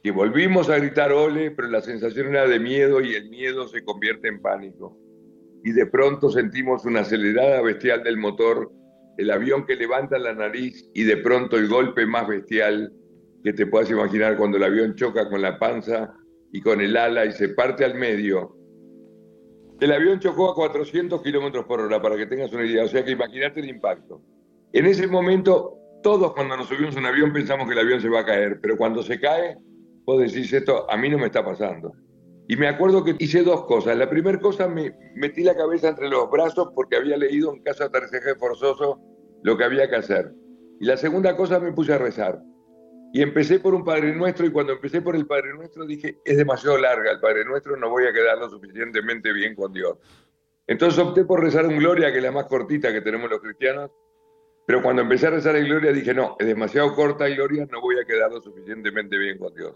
que volvimos a gritar ¡ole! Pero la sensación era de miedo y el miedo se convierte en pánico. Y de pronto sentimos una acelerada bestial del motor, el avión que levanta la nariz y de pronto el golpe más bestial que te puedas imaginar cuando el avión choca con la panza y con el ala y se parte al medio. El avión chocó a 400 kilómetros por hora, para que tengas una idea. O sea que imagínate el impacto. En ese momento, todos cuando nos subimos a un avión pensamos que el avión se va a caer, pero cuando se cae, vos decís esto, a mí no me está pasando. Y me acuerdo que hice dos cosas. La primera cosa, me metí la cabeza entre los brazos porque había leído en caso de aterrizaje forzoso lo que había que hacer. Y la segunda cosa, me puse a rezar. Y empecé por un Padre Nuestro y cuando empecé por el Padre Nuestro dije, es demasiado larga el Padre Nuestro, no voy a quedar lo suficientemente bien con Dios. Entonces opté por rezar un Gloria, que es la más cortita que tenemos los cristianos, pero cuando empecé a rezar el Gloria dije, no, es demasiado corta el Gloria, no voy a quedar lo suficientemente bien con Dios.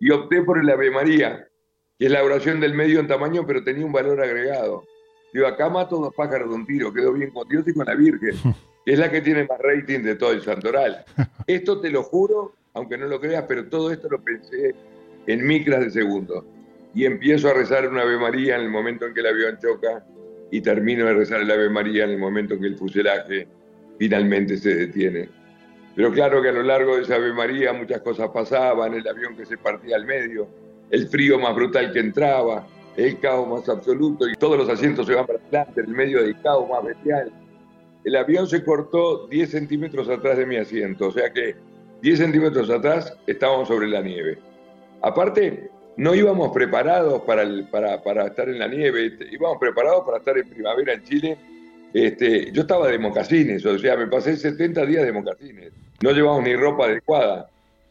Y opté por el Ave María, que es la oración del medio en tamaño, pero tenía un valor agregado. Digo, acá mato dos pájaros de un tiro, quedo bien con Dios y con la Virgen, es la que tiene más rating de todo el santoral. Esto te lo juro, aunque no lo creas, pero todo esto lo pensé en micras de segundos. Y empiezo a rezar una Ave María en el momento en que el avión choca y termino de rezar el Ave María en el momento en que el fuselaje finalmente se detiene. Pero claro que a lo largo de esa Ave María muchas cosas pasaban, el avión que se partía al medio, el frío más brutal que entraba, el caos más absoluto y todos los asientos se van para adelante, en el medio del caos más bestial. El avión se cortó 10 centímetros atrás de mi asiento, o sea que 10 centímetros atrás estábamos sobre la nieve. Aparte, no íbamos preparados para, estar en la nieve, este, íbamos preparados para estar en primavera en Chile. Este, yo estaba de mocasines, o sea, me pasé 70 días de mocasines. No llevamos ni ropa adecuada.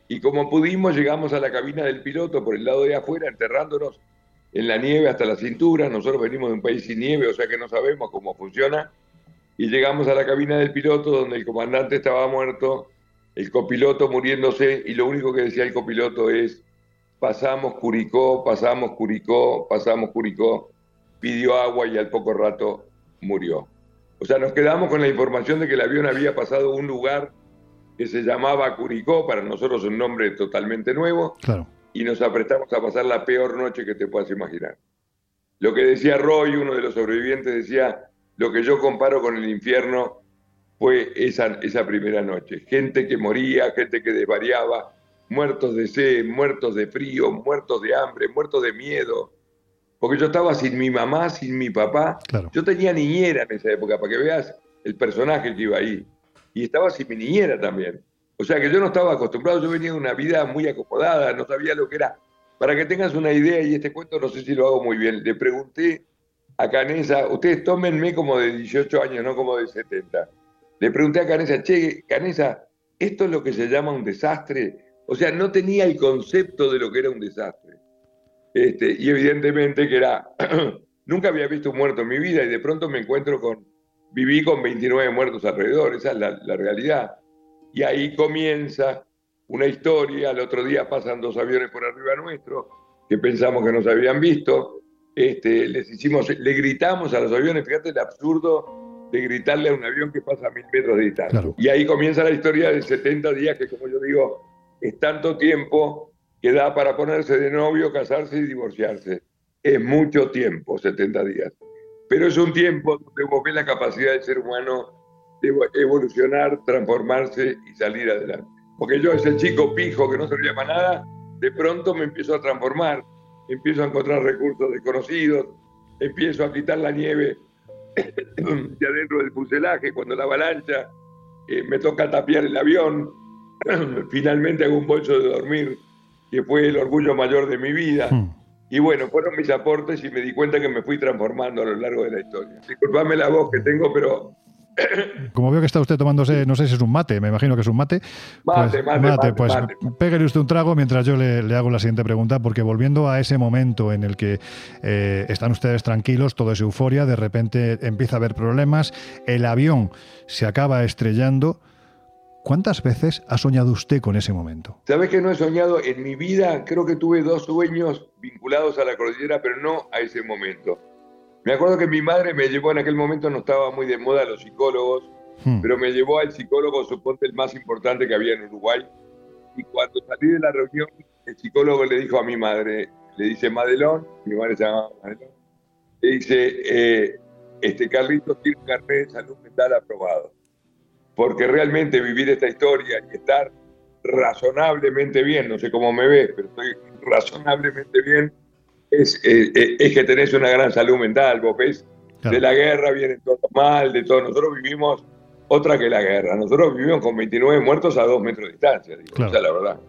Y como pudimos, llegamos a la cabina del piloto por el lado de afuera, enterrándonos en la nieve hasta la cintura. Nosotros venimos de un país sin nieve, o sea que no sabemos cómo funciona. Y llegamos a la cabina del piloto, donde el comandante estaba muerto, el copiloto muriéndose, y lo único que decía el copiloto es, pasamos Curicó, pasamos Curicó, pasamos Curicó, pidió agua y al poco rato murió. O sea, nos quedamos con la información de que el avión había pasado un lugar que se llamaba Curicó, para nosotros un nombre totalmente nuevo, Claro. y nos apretamos a pasar la peor noche que te puedas imaginar. Lo que decía Roy, uno de los sobrevivientes, decía, lo que yo comparo con el infierno fue esa, esa primera noche. Gente que moría, gente que desvariaba, muertos de sed, muertos de frío, muertos de hambre, muertos de miedo. Porque yo estaba sin mi mamá, sin mi papá. Yo tenía niñera en esa época, para que veas el personaje que iba ahí. Y estaba sin mi niñera también. O sea que yo no estaba acostumbrado, yo venía de una vida muy acomodada, no sabía lo que era. Para que tengas una idea, y este cuento no sé si lo hago muy bien, le pregunté a Canesa, ustedes tómenme como de 18 años, no como de 70. Le pregunté a Canesa, che, Canesa, ¿esto es lo que se llama un desastre? O sea, no tenía el concepto de lo que era un desastre. Este, y evidentemente que era, nunca había visto un muerto en mi vida y de pronto me encuentro con, viví con 29 muertos alrededor, esa es la, la realidad. Y ahí comienza una historia, al otro día pasan dos aviones por arriba nuestro, que pensamos que nos habían visto, este, les hicimos, le gritamos a los aviones, fíjate el absurdo de gritarle a un avión que pasa a mil metros de distancia. Y ahí comienza la historia de 70 días, que como yo digo, es tanto tiempo que da para ponerse de novio, casarse y divorciarse. Es mucho tiempo, 70 días. Pero es un tiempo donde vos ves la capacidad del ser humano de evolucionar, transformarse y salir adelante. Porque yo, ese chico pijo que no servía para nada, de pronto me empiezo a transformar, empiezo a encontrar recursos desconocidos, empiezo a quitar la nieve de adentro del fuselaje, cuando la avalancha eh, me toca tapiar el avión, finalmente hago un bolso de dormir, que fue el orgullo mayor de mi vida. Y bueno, fueron mis aportes y me di cuenta que me fui transformando a lo largo de la historia. Disculpame la voz que tengo, pero Como veo que está usted tomándose, no sé si es un mate, me imagino que es un mate. Mate, pues, mate, mate, pues mate. pégale usted un trago mientras yo le, le hago la siguiente pregunta, porque volviendo a ese momento en el que eh, están ustedes tranquilos, todo es euforia, de repente empieza a haber problemas, el avión se acaba estrellando. ¿Cuántas veces ha soñado usted con ese momento? ¿Sabes que no he soñado en mi vida? Creo que tuve dos sueños vinculados a la cordillera, pero no a ese momento. Me acuerdo que mi madre me llevó en aquel momento, no estaba muy de moda los psicólogos, Hmm. pero me llevó al psicólogo, suponte el más importante que había en Uruguay. Y cuando salí de la reunión, el psicólogo le dijo a mi madre, le dice Madelón, mi madre se llama Madelón, le dice, eh, este Carlitos tiene un carnet de salud mental aprobado. Porque realmente vivir esta historia y estar razonablemente bien, no sé cómo me ves, pero estoy razonablemente bien, es, es que tenés una gran salud mental, vos ves. De la guerra viene todo mal, de todo. Nosotros vivimos otra que la guerra. Nosotros vivimos con 29 muertos a dos metros de distancia, digo, Claro. esa es la verdad.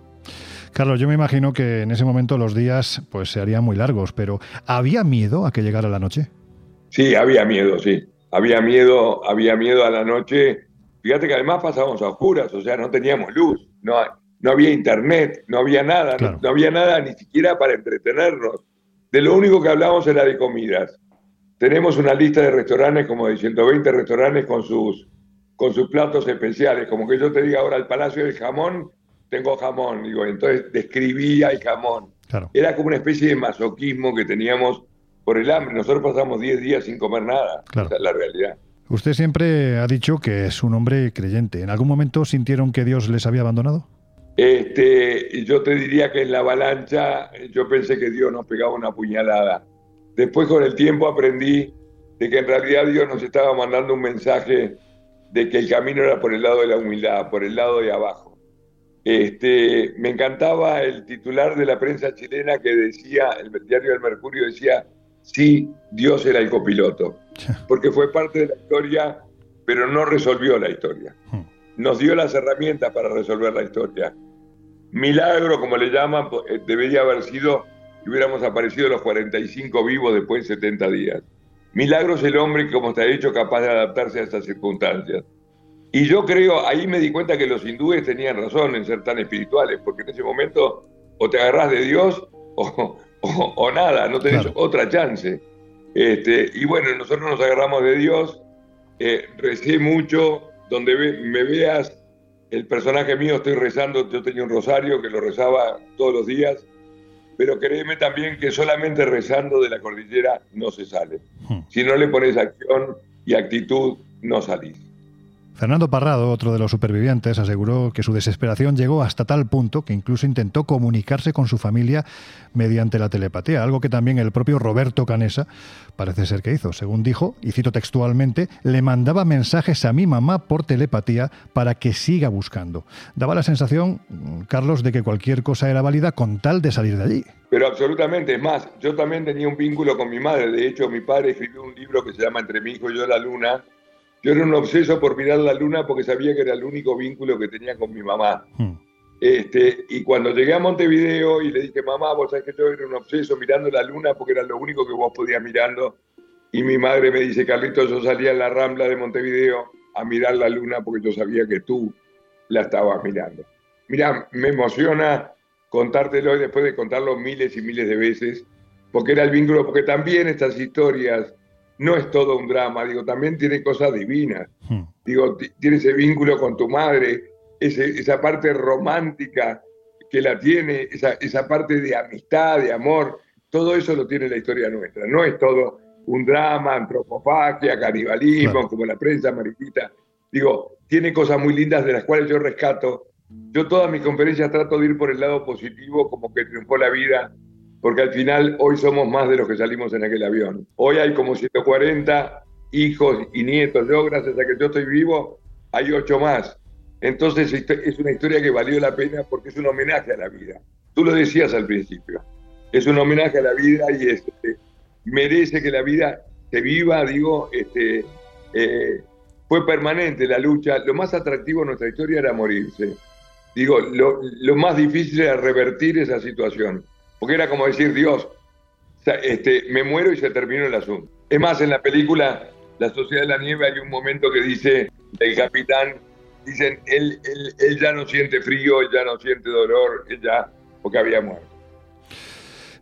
Carlos, yo me imagino que en ese momento los días pues se harían muy largos, pero ¿había miedo a que llegara la noche? Sí, había miedo, sí. Había miedo, había miedo a la noche. Fíjate que además pasábamos a oscuras, o sea, no teníamos luz, no, no había internet, no había nada, no- no, había nada ni siquiera para entretenernos. De lo único que hablábamos era de comidas. Tenemos una lista de restaurantes, como de 120 restaurantes con sus, con sus platos especiales. Como que yo te diga ahora, el Palacio del Jamón, tengo jamón. Digo, entonces describía el jamón. Era como una especie de masoquismo que teníamos por el hambre. Nosotros pasamos 10 días sin comer nada. Claro. Esa es la realidad. Usted siempre ha dicho que es un hombre creyente. ¿En algún momento sintieron que Dios les había abandonado? Este, yo te diría que en la avalancha yo pensé que Dios nos pegaba una puñalada. Después con el tiempo aprendí de que en realidad Dios nos estaba mandando un mensaje de que el camino era por el lado de la humildad, por el lado de abajo. Este, me encantaba el titular de la prensa chilena que decía, el diario del Mercurio decía, sí, Dios era el copiloto, porque fue parte de la historia, pero no resolvió la historia. Nos dio las herramientas para resolver la historia. Milagro, como le llaman, eh, debería haber sido que hubiéramos aparecido los 45 vivos después de 70 días. Milagro es el hombre que, como te ha dicho, capaz de adaptarse a estas circunstancias. Y yo creo, ahí me di cuenta que los hindúes tenían razón en ser tan espirituales, porque en ese momento o te agarrás de Dios o, o- o nada, no tenés otra chance. Este, y bueno, nosotros nos agarramos de Dios, eh, recé mucho, donde me veas el personaje mío, estoy rezando, yo tenía un rosario que lo rezaba todos los días, pero créeme también que solamente rezando de la cordillera no se sale. Si no le pones acción y actitud, no salís. Fernando Parrado, otro de los supervivientes, aseguró que su desesperación llegó hasta tal punto que incluso intentó comunicarse con su familia mediante la telepatía, algo que también el propio Roberto Canesa parece ser que hizo. Según dijo, y cito textualmente, le mandaba mensajes a mi mamá por telepatía para que siga buscando. Daba la sensación, mm, Carlos, de que cualquier cosa era válida con tal de salir de allí. Pero absolutamente, es más, yo también tenía un vínculo con mi madre. De hecho, mi padre escribió un libro que se llama Entre mi hijo y yo la luna. Yo era un obseso por mirar la luna porque sabía que era el único vínculo que tenía con mi mamá. Este, y cuando llegué a Montevideo y le dije, mamá, vos sabés que yo era un obseso mirando la luna porque era lo único que vos podías mirando. Y mi madre me dice, Carlitos, yo salía en la rambla de Montevideo a mirar la luna porque yo sabía que tú la estabas mirando. Mira, me emociona contártelo y después de contarlo miles y miles de veces, porque era el vínculo, porque también estas historias no es todo un drama, digo, también tiene cosas divinas. Digo, ti- tiene ese vínculo con tu madre, ese- esa parte romántica que la tiene, esa, esa parte de amistad, de amor, todo eso lo tiene la historia nuestra. No es todo un drama, antropofagia, canibalismo, como la prensa amarillita. Digo, tiene cosas muy lindas de las cuales yo rescato. Yo todas mis conferencias trato de ir por el lado positivo, como que triunfó la vida, porque al final hoy somos más de los que salimos en aquel avión. Hoy hay como 140 hijos y nietos. Yo, gracias a que yo estoy vivo, hay ocho más. Entonces es una historia que valió la pena porque es un homenaje a la vida. Tú lo decías al principio. Es un homenaje a la vida y es, este, merece que la vida se viva, digo, este, eh, fue permanente la lucha. Lo más atractivo de nuestra historia era morirse. Digo, lo, lo más difícil era revertir esa situación. Porque era como decir, Dios, este, me muero y se terminó el asunto. Es más, en la película la Sociedad de la Nieve hay un momento que dice el capitán, dicen, él, él, él ya no siente frío, él ya no siente dolor, él ya, porque había muerto.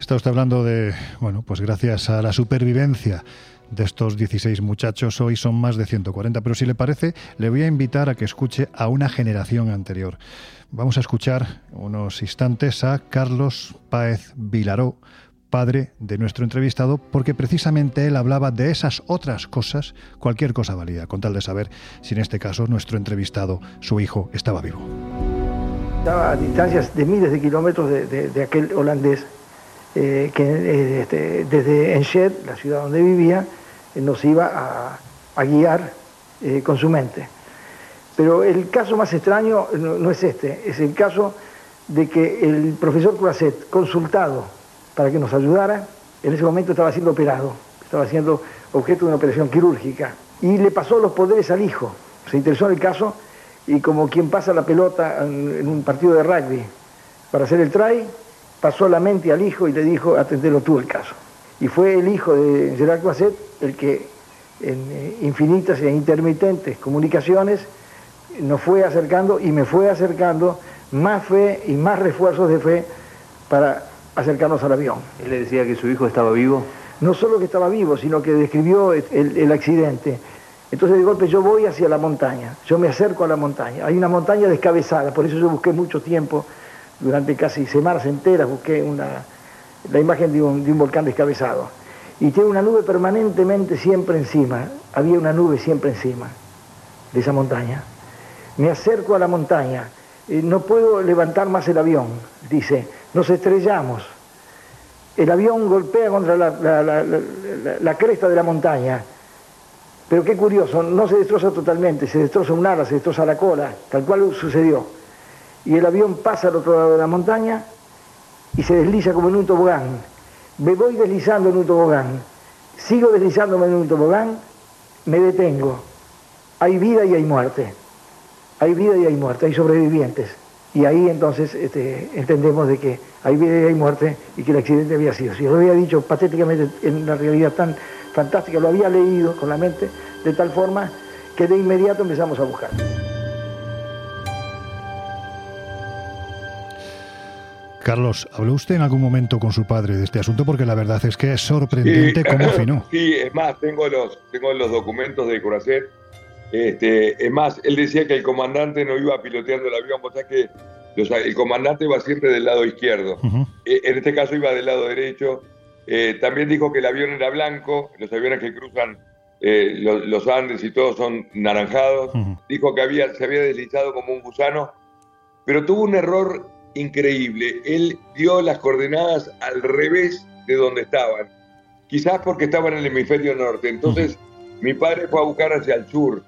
Está usted hablando de, bueno, pues gracias a la supervivencia de estos 16 muchachos, hoy son más de 140, pero si le parece, le voy a invitar a que escuche a una generación anterior. Vamos a escuchar unos instantes a Carlos Páez Vilaró, padre de nuestro entrevistado, porque precisamente él hablaba de esas otras cosas, cualquier cosa valía, con tal de saber si en este caso nuestro entrevistado, su hijo, estaba vivo. Estaba a distancias de miles de kilómetros de, de- aquel holandés eh, que eh, este, desde Enschede, la ciudad donde vivía, eh, nos iba a, guiar con su mente. Pero el caso más extraño no, es este, es el caso de que el profesor Croisset, consultado para que nos ayudara, en ese momento estaba siendo operado, estaba siendo objeto de una operación quirúrgica, y le pasó los poderes al hijo. Se interesó en el caso y como quien pasa la pelota en, en un partido de rugby para hacer el try, pasó la mente al hijo y le dijo, atendelo tú el caso. Y fue el hijo de Gerard Croisset el que en eh, infinitas e intermitentes comunicaciones nos fue acercando y me fue acercando más fe y más refuerzos de fe para acercarnos al avión. Él le decía que su hijo estaba vivo. No solo que estaba vivo, sino que describió el, el accidente. Entonces de golpe yo voy hacia la montaña, yo me acerco a la montaña. Hay una montaña descabezada, por eso yo busqué mucho tiempo, durante casi semanas enteras, busqué una, la imagen de un, de un volcán descabezado. Y tiene una nube permanentemente siempre encima, había una nube siempre encima de esa montaña. Me acerco a la montaña, no puedo levantar más el avión, dice, nos estrellamos. El avión golpea contra la- la- la- la cresta de la montaña, pero qué curioso, no se destroza totalmente, se destroza un ala, se destroza la cola, tal cual sucedió. Y el avión pasa al otro lado de la montaña y se desliza como en un tobogán. Me voy deslizando en un tobogán, sigo deslizándome en un tobogán, me detengo. Hay vida y hay muerte. Hay vida y hay muerte, hay sobrevivientes. Y ahí entonces este, entendemos de que hay vida y hay muerte y que el accidente había sido. Si lo había dicho patéticamente en una realidad tan fantástica, lo había leído con la mente de tal forma que de inmediato empezamos a buscar. Carlos, ¿habló usted en algún momento con su padre de este asunto? Porque la verdad es que es sorprendente cómo afinó. Sí, es más, tengo los, tengo los documentos de Curacet. Este, es más, él decía que el comandante no iba piloteando el avión, o sea que los- el comandante iba siempre del lado izquierdo. Eh, En este caso iba del lado derecho. Eh, también dijo que el avión era blanco, los aviones que cruzan eh, los, los Andes y todos son naranjados. Dijo que había, se había deslizado como un gusano, pero tuvo un error increíble. Él dio las coordenadas al revés de donde estaban, quizás porque estaban en el hemisferio norte. Entonces, mi padre fue a buscar hacia el sur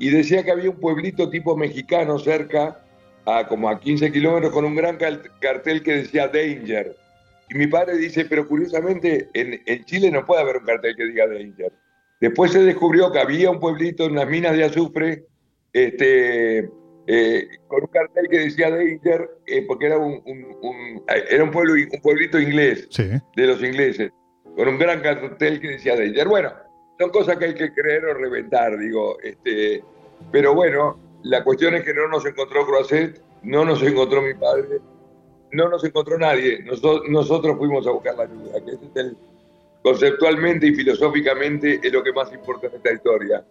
y decía que había un pueblito tipo mexicano cerca, a como a 15 kilómetros, con un gran cartel que decía Danger. Y mi padre dice, pero curiosamente en, en Chile no puede haber un cartel que diga Danger. Después se descubrió que había un pueblito en unas minas de azufre, este, eh, con un cartel que decía Danger, eh, porque era un, un- un- era un pueblo, un pueblito inglés Sí. de los ingleses, con un gran cartel que decía Danger. Bueno, son cosas que hay que creer o reventar, digo. Este, pero bueno, la cuestión es que no nos encontró Croisset, no nos encontró mi padre, no nos encontró nadie. Noso- nosotros fuimos a buscar la ayuda, que es conceptualmente y filosóficamente es lo que más importa en esta historia.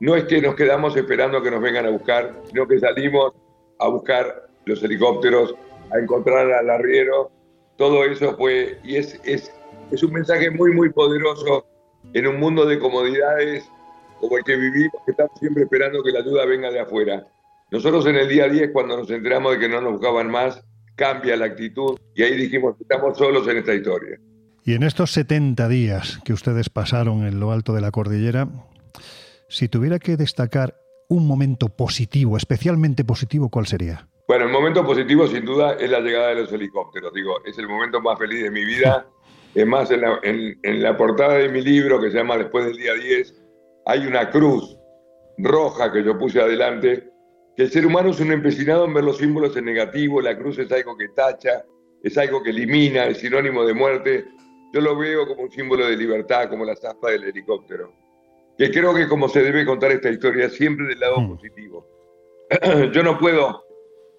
No es que nos quedamos esperando que nos vengan a buscar, sino que salimos a buscar los helicópteros, a encontrar al arriero. Todo eso fue, y es, es, es un mensaje muy, muy poderoso en un mundo de comodidades como el que vivimos, que estamos siempre esperando que la ayuda venga de afuera. Nosotros en el día 10, cuando nos enteramos de que no nos buscaban más, cambia la actitud y ahí dijimos, estamos solos en esta historia. Y en estos 70 días que ustedes pasaron en lo alto de la cordillera, si tuviera que destacar un momento positivo, especialmente positivo, ¿cuál sería? Bueno, el momento positivo sin duda es la llegada de los helicópteros. Digo, es el momento más feliz de mi vida. Es más, en la, en- en la portada de mi libro, que se llama Después del día 10, hay una cruz roja que yo puse adelante, que el ser humano es un empecinado en ver los símbolos en negativo, la cruz es algo que tacha, es algo que elimina, es sinónimo de muerte. Yo lo veo como un símbolo de libertad, como la zapa del helicóptero. que creo que como se debe contar esta historia, siempre del lado positivo. yo no puedo,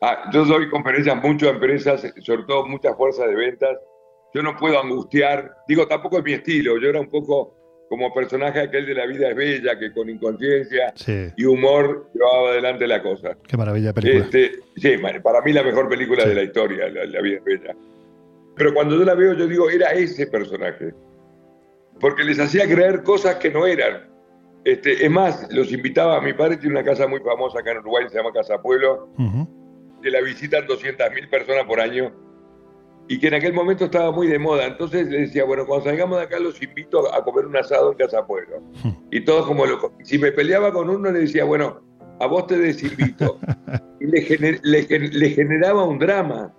ah, yo doy conferencias mucho a empresas, sobre todo muchas fuerzas de ventas, yo no puedo angustiar, digo, tampoco es mi estilo, yo era un poco como personaje aquel de La vida es bella, que con inconsciencia y humor llevaba adelante la cosa. Qué maravilla película. Este, sí, para mí la mejor película de la historia, la, vida es bella. Pero cuando yo la veo, yo digo, era ese personaje. Porque les hacía creer cosas que no eran. Este, es más, los invitaba, mi padre tiene una casa muy famosa acá en Uruguay, se llama Casa Pueblo, que la visitan 200.000 personas por año y que en aquel momento estaba muy de moda. Entonces le decía, bueno, cuando salgamos de acá los invito a comer un asado en Casa Pueblo. Y todos como locos. Si me peleaba con uno, le decía, bueno, a vos te desinvito. y le, generaba un drama.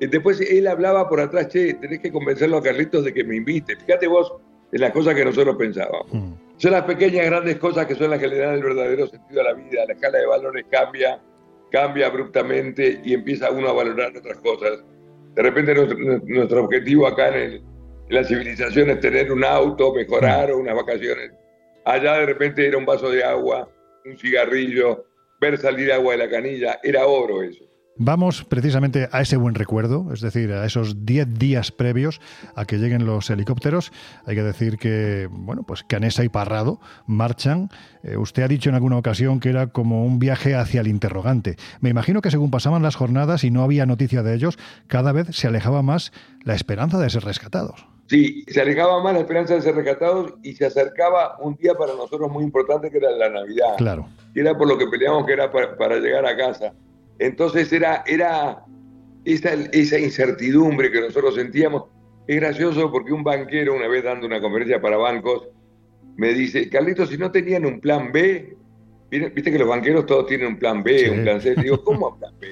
Y después él hablaba por atrás, che, tenés que convencerlo a Carlitos de que me invite. Fíjate vos en las cosas que nosotros pensábamos. Son las pequeñas, grandes cosas que son las que le dan el verdadero sentido a la vida. La escala de valores cambia, cambia abruptamente y empieza uno a valorar otras cosas de repente nuestro, objetivo acá en, la civilización es tener un auto, mejorar o unas vacaciones. Allá de repente era un vaso de agua, un cigarrillo, ver salir agua de la canilla, era oro eso. Vamos precisamente a ese buen recuerdo, es decir, a esos 10 días previos a que lleguen los helicópteros. Hay que decir que, bueno, pues Canesa y Parrado marchan. Eh, usted ha dicho en alguna ocasión que era como un viaje hacia el interrogante. Me imagino que según pasaban las jornadas y no había noticia de ellos, cada vez se alejaba más la esperanza de ser rescatados. Sí, se alejaba más la esperanza de ser rescatados y se acercaba un día para nosotros muy importante que era la Navidad. Claro. Que era por lo que peleamos que era para llegar a casa. Entonces era, era esa, esa incertidumbre que nosotros sentíamos. Es gracioso porque un banquero, una vez dando una conferencia para bancos, me dice, Carlitos, si no tenían un plan B, viste que los banqueros todos tienen un plan B, un plan C. Digo, ¿cómo plan B?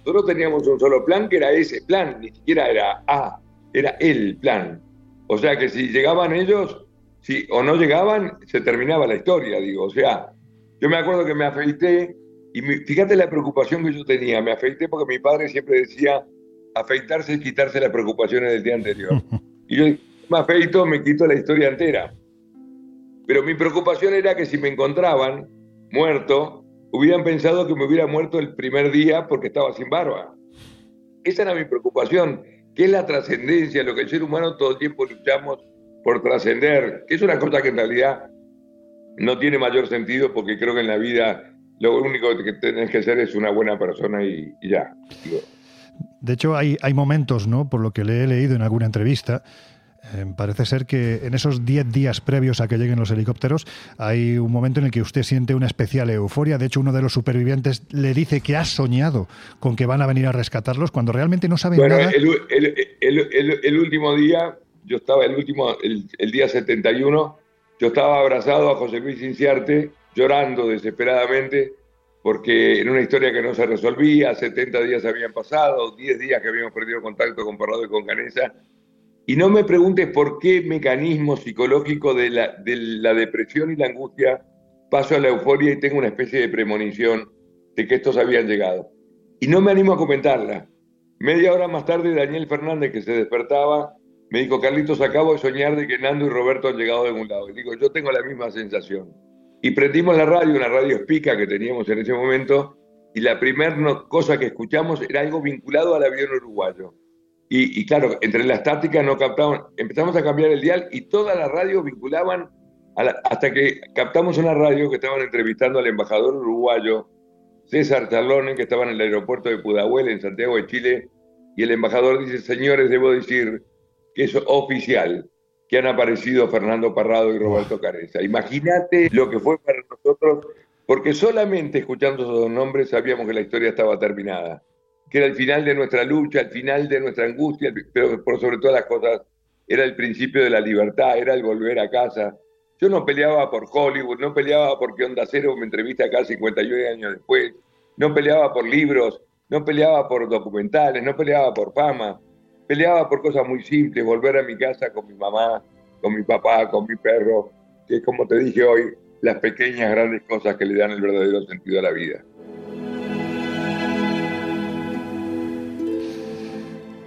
Nosotros teníamos un solo plan que era ese plan, ni siquiera era A, era el plan. O sea que si llegaban ellos, si o no llegaban, se terminaba la historia, digo. O sea, yo me acuerdo que me afeité y fíjate la preocupación que yo tenía. Me afeité porque mi padre siempre decía, afeitarse y quitarse las preocupaciones del día anterior. Y yo me afeito, me quito la historia entera. Pero mi preocupación era que si me encontraban muerto, hubieran pensado que me hubiera muerto el primer día porque estaba sin barba. Esa era mi preocupación, que es la trascendencia, lo que el ser humano todo el tiempo luchamos por trascender, que es una cosa que en realidad no tiene mayor sentido porque creo que en la vida lo único que tenés que hacer es una buena persona y, ya. De hecho, hay, hay momentos, ¿no? Por lo que le he leído en alguna entrevista, eh, parece ser que en esos 10 días previos a que lleguen los helicópteros hay un momento en el que usted siente una especial euforia. De hecho, uno de los supervivientes le dice que ha soñado con que van a venir a rescatarlos cuando realmente no saben nada. El, el, último día, yo estaba el último, el, día 71, yo estaba abrazado a José Luis Inciarte llorando desesperadamente porque en una historia que no se resolvía, 70 días habían pasado, 10 días que habíamos perdido contacto con Parrado y con Canesa, y no me preguntes por qué mecanismo psicológico de la, de la depresión y la angustia paso a la euforia y tengo una especie de premonición de que estos habían llegado. Y no me animo a comentarla. Media hora más tarde, Daniel Fernández, que se despertaba, me dijo, Carlitos, acabo de soñar de que Nando y Roberto han llegado de algún lado. Y digo, yo tengo la misma sensación. Y prendimos la radio, una radio espica que teníamos en ese momento, y la primera cosa que escuchamos era algo vinculado al avión uruguayo. Y, claro, entre las tácticas no captaban, empezamos a cambiar el dial y todas las radios vinculaban hasta que captamos una radio que estaban entrevistando al embajador uruguayo, César Charlone, que estaba en el aeropuerto de Pudahuel, en Santiago de Chile, y el embajador dice, señores, debo decir que es oficial, que han aparecido Fernando Parrado y Roberto Careza. Imagínate lo que fue para nosotros, porque solamente escuchando esos dos nombres sabíamos que la historia estaba terminada, que era el final de nuestra lucha, el final de nuestra angustia, pero por sobre todas las cosas era el principio de la libertad, era el volver a casa. Yo no peleaba por Hollywood, no peleaba porque Onda Cero me entrevista acá 51 años después, no peleaba por libros, no peleaba por documentales, no peleaba por fama peleaba por cosas muy simples, volver a mi casa con mi mamá, con mi papá, con mi perro, que es como te dije hoy, las pequeñas grandes cosas que le dan el verdadero sentido a la vida.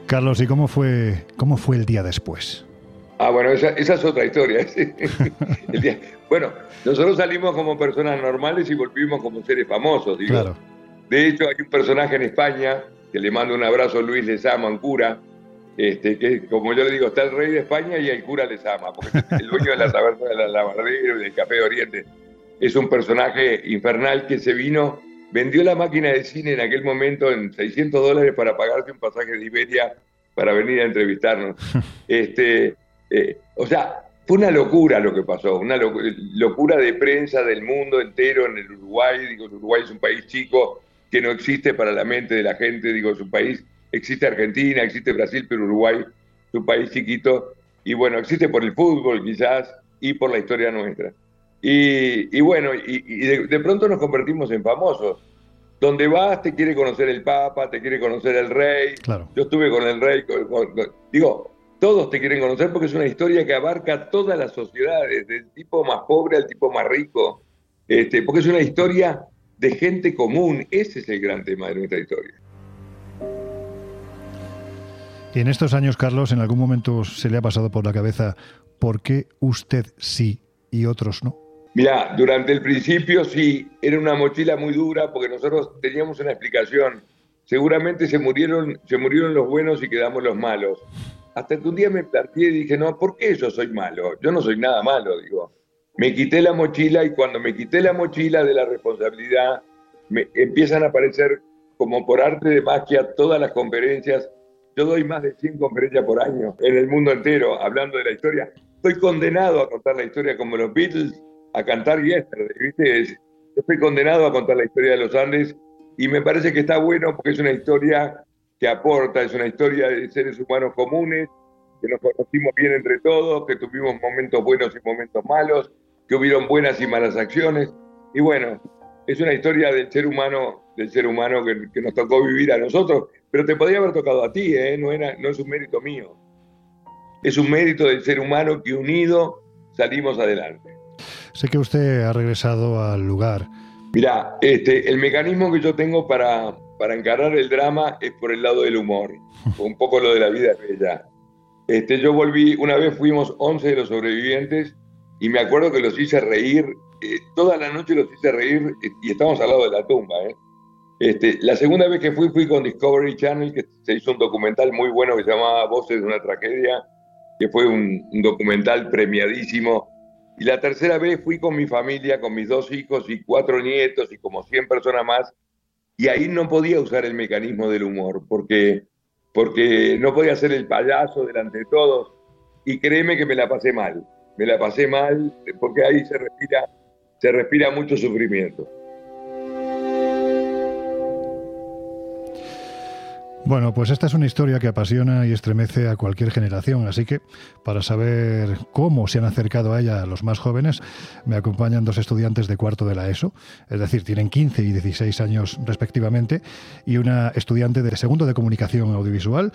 Carlos, ¿y cómo fue, cómo fue el día después? Ah, No, bueno, esa, esa es otra historia. El día- bueno, nosotros salimos como personas normales y volvimos como seres famosos, digo. Claro. De hecho, hay un personaje en España, que le mando un abrazo a Luis Lezama, un cura, este, que como yo le digo, está el rey de España y el cura Lezama, porque es el dueño de la taberna de la Lavardero y del Café de Oriente. Es un personaje infernal que se vino, vendió la máquina de cine en aquel momento en 600 dólares para pagarse un pasaje de Iberia para venir a entrevistarnos. Este, eh, o sea, fue una locura lo que pasó, una locu- locura de prensa del mundo entero en el Uruguay. Digo, el Uruguay es un país chico que no existe para la mente de la gente. Digo, es un país, existe Argentina, existe Brasil, pero Uruguay es un país chiquito. Y bueno, existe por el fútbol quizás y por la historia nuestra. Y, y bueno, y, y de, de pronto nos convertimos en famosos. Donde vas te quiere conocer el Papa, te quiere conocer el rey. Claro. Yo estuve con el rey, con- con- con- digo, todos te quieren conocer porque es una historia que abarca todas las sociedades, del tipo más pobre al tipo más rico, este, porque es una historia de gente común. Ese es el gran tema de nuestra historia. En estos años, Carlos, ¿en algún momento se le ha pasado por la cabeza por qué usted sí y otros no? Mira, durante el principio sí, era una mochila muy dura porque nosotros teníamos una explicación. Seguramente se murieron, se murieron los buenos y quedamos los malos. Hasta que un día me planteé y dije, no, ¿por qué yo soy malo? Yo no soy nada malo, digo. Me quité la mochila y cuando me quité la mochila de la responsabilidad, me empiezan a aparecer como por arte de magia todas las conferencias. Yo doy más de 100 conferencias por año en el mundo entero hablando de la historia. Estoy condenado a contar la historia como los Beatles, a cantar Yesterday, ¿viste? Estoy condenado a contar la historia de los Andes y me parece que está bueno porque es una historia que aporta, es una historia de seres humanos comunes, que nos conocimos bien entre todos, que tuvimos momentos buenos y momentos malos, que hubieron buenas y malas acciones. Y bueno, es una historia del ser humano, del ser humano que, que nos tocó vivir a nosotros, pero te podría haber tocado a ti, ¿eh? no, era, no es un mérito mío. Es un mérito del ser humano que unido salimos adelante. Sé que usted ha regresado al lugar. Mira, este, el mecanismo que yo tengo para, para encarar el drama es por el lado del humor, un poco lo de la vida bella. Este, yo volví, una vez fuimos 11 de los sobrevivientes y me acuerdo que los hice reír, eh, toda la noche los hice reír eh, y estamos al lado de la tumba. ¿eh? Este, la segunda vez que fui fui con Discovery Channel, que se hizo un documental muy bueno que se llamaba Voces de una tragedia, que fue un, un documental premiadísimo. Y la tercera vez fui con mi familia, con mis dos hijos y cuatro nietos y como 100 personas más. Y ahí no podía usar el mecanismo del humor, porque, porque no podía ser el payaso delante de todos. Y créeme que me la pasé mal. Me la pasé mal porque ahí se respira, se respira mucho sufrimiento. Bueno, pues esta es una historia que apasiona y estremece a cualquier generación, así que para saber cómo se han acercado a ella los más jóvenes, me acompañan dos estudiantes de cuarto de la ESO, es decir, tienen 15 y 16 años respectivamente, y una estudiante de segundo de comunicación audiovisual.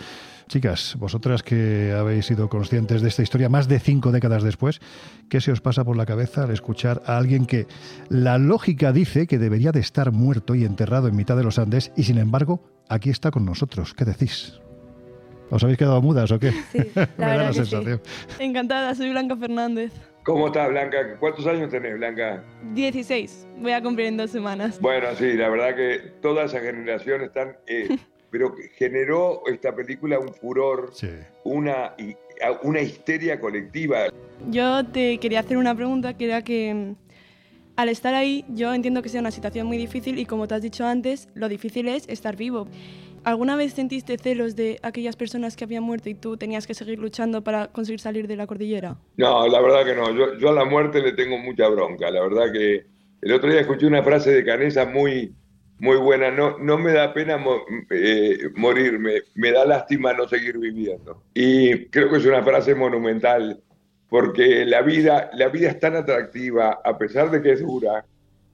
Chicas, vosotras que habéis sido conscientes de esta historia más de cinco décadas después, ¿qué se os pasa por la cabeza al escuchar a alguien que la lógica dice que debería de estar muerto y enterrado en mitad de los Andes y sin embargo aquí está con nosotros? ¿Qué decís? ¿Os habéis quedado mudas o qué? Me da verdad la que sí. sensación. Encantada, soy Blanca Fernández. ¿Cómo estás, Blanca? ¿Cuántos años tenés, Blanca? 16, voy a cumplir en dos semanas. Bueno, sí, la verdad que toda esa generación están... eh, pero generó esta película un furor, una, y- una histeria colectiva. Yo te quería hacer una pregunta que era que mm, al estar ahí yo entiendo que sea una situación muy difícil y como te has dicho antes, lo difícil es estar vivo. ¿Alguna vez sentiste celos de aquellas personas que habían muerto y tú tenías que seguir luchando para conseguir salir de la cordillera? No, la verdad que no. Yo, yo a la muerte le tengo mucha bronca. La verdad que el otro día escuché una frase de Canesa muy, muy buena. No, no me da pena mo- eh, morirme, me da lástima no seguir viviendo. Y creo que es una frase monumental, porque la vida, la vida es tan atractiva, a pesar de que es dura,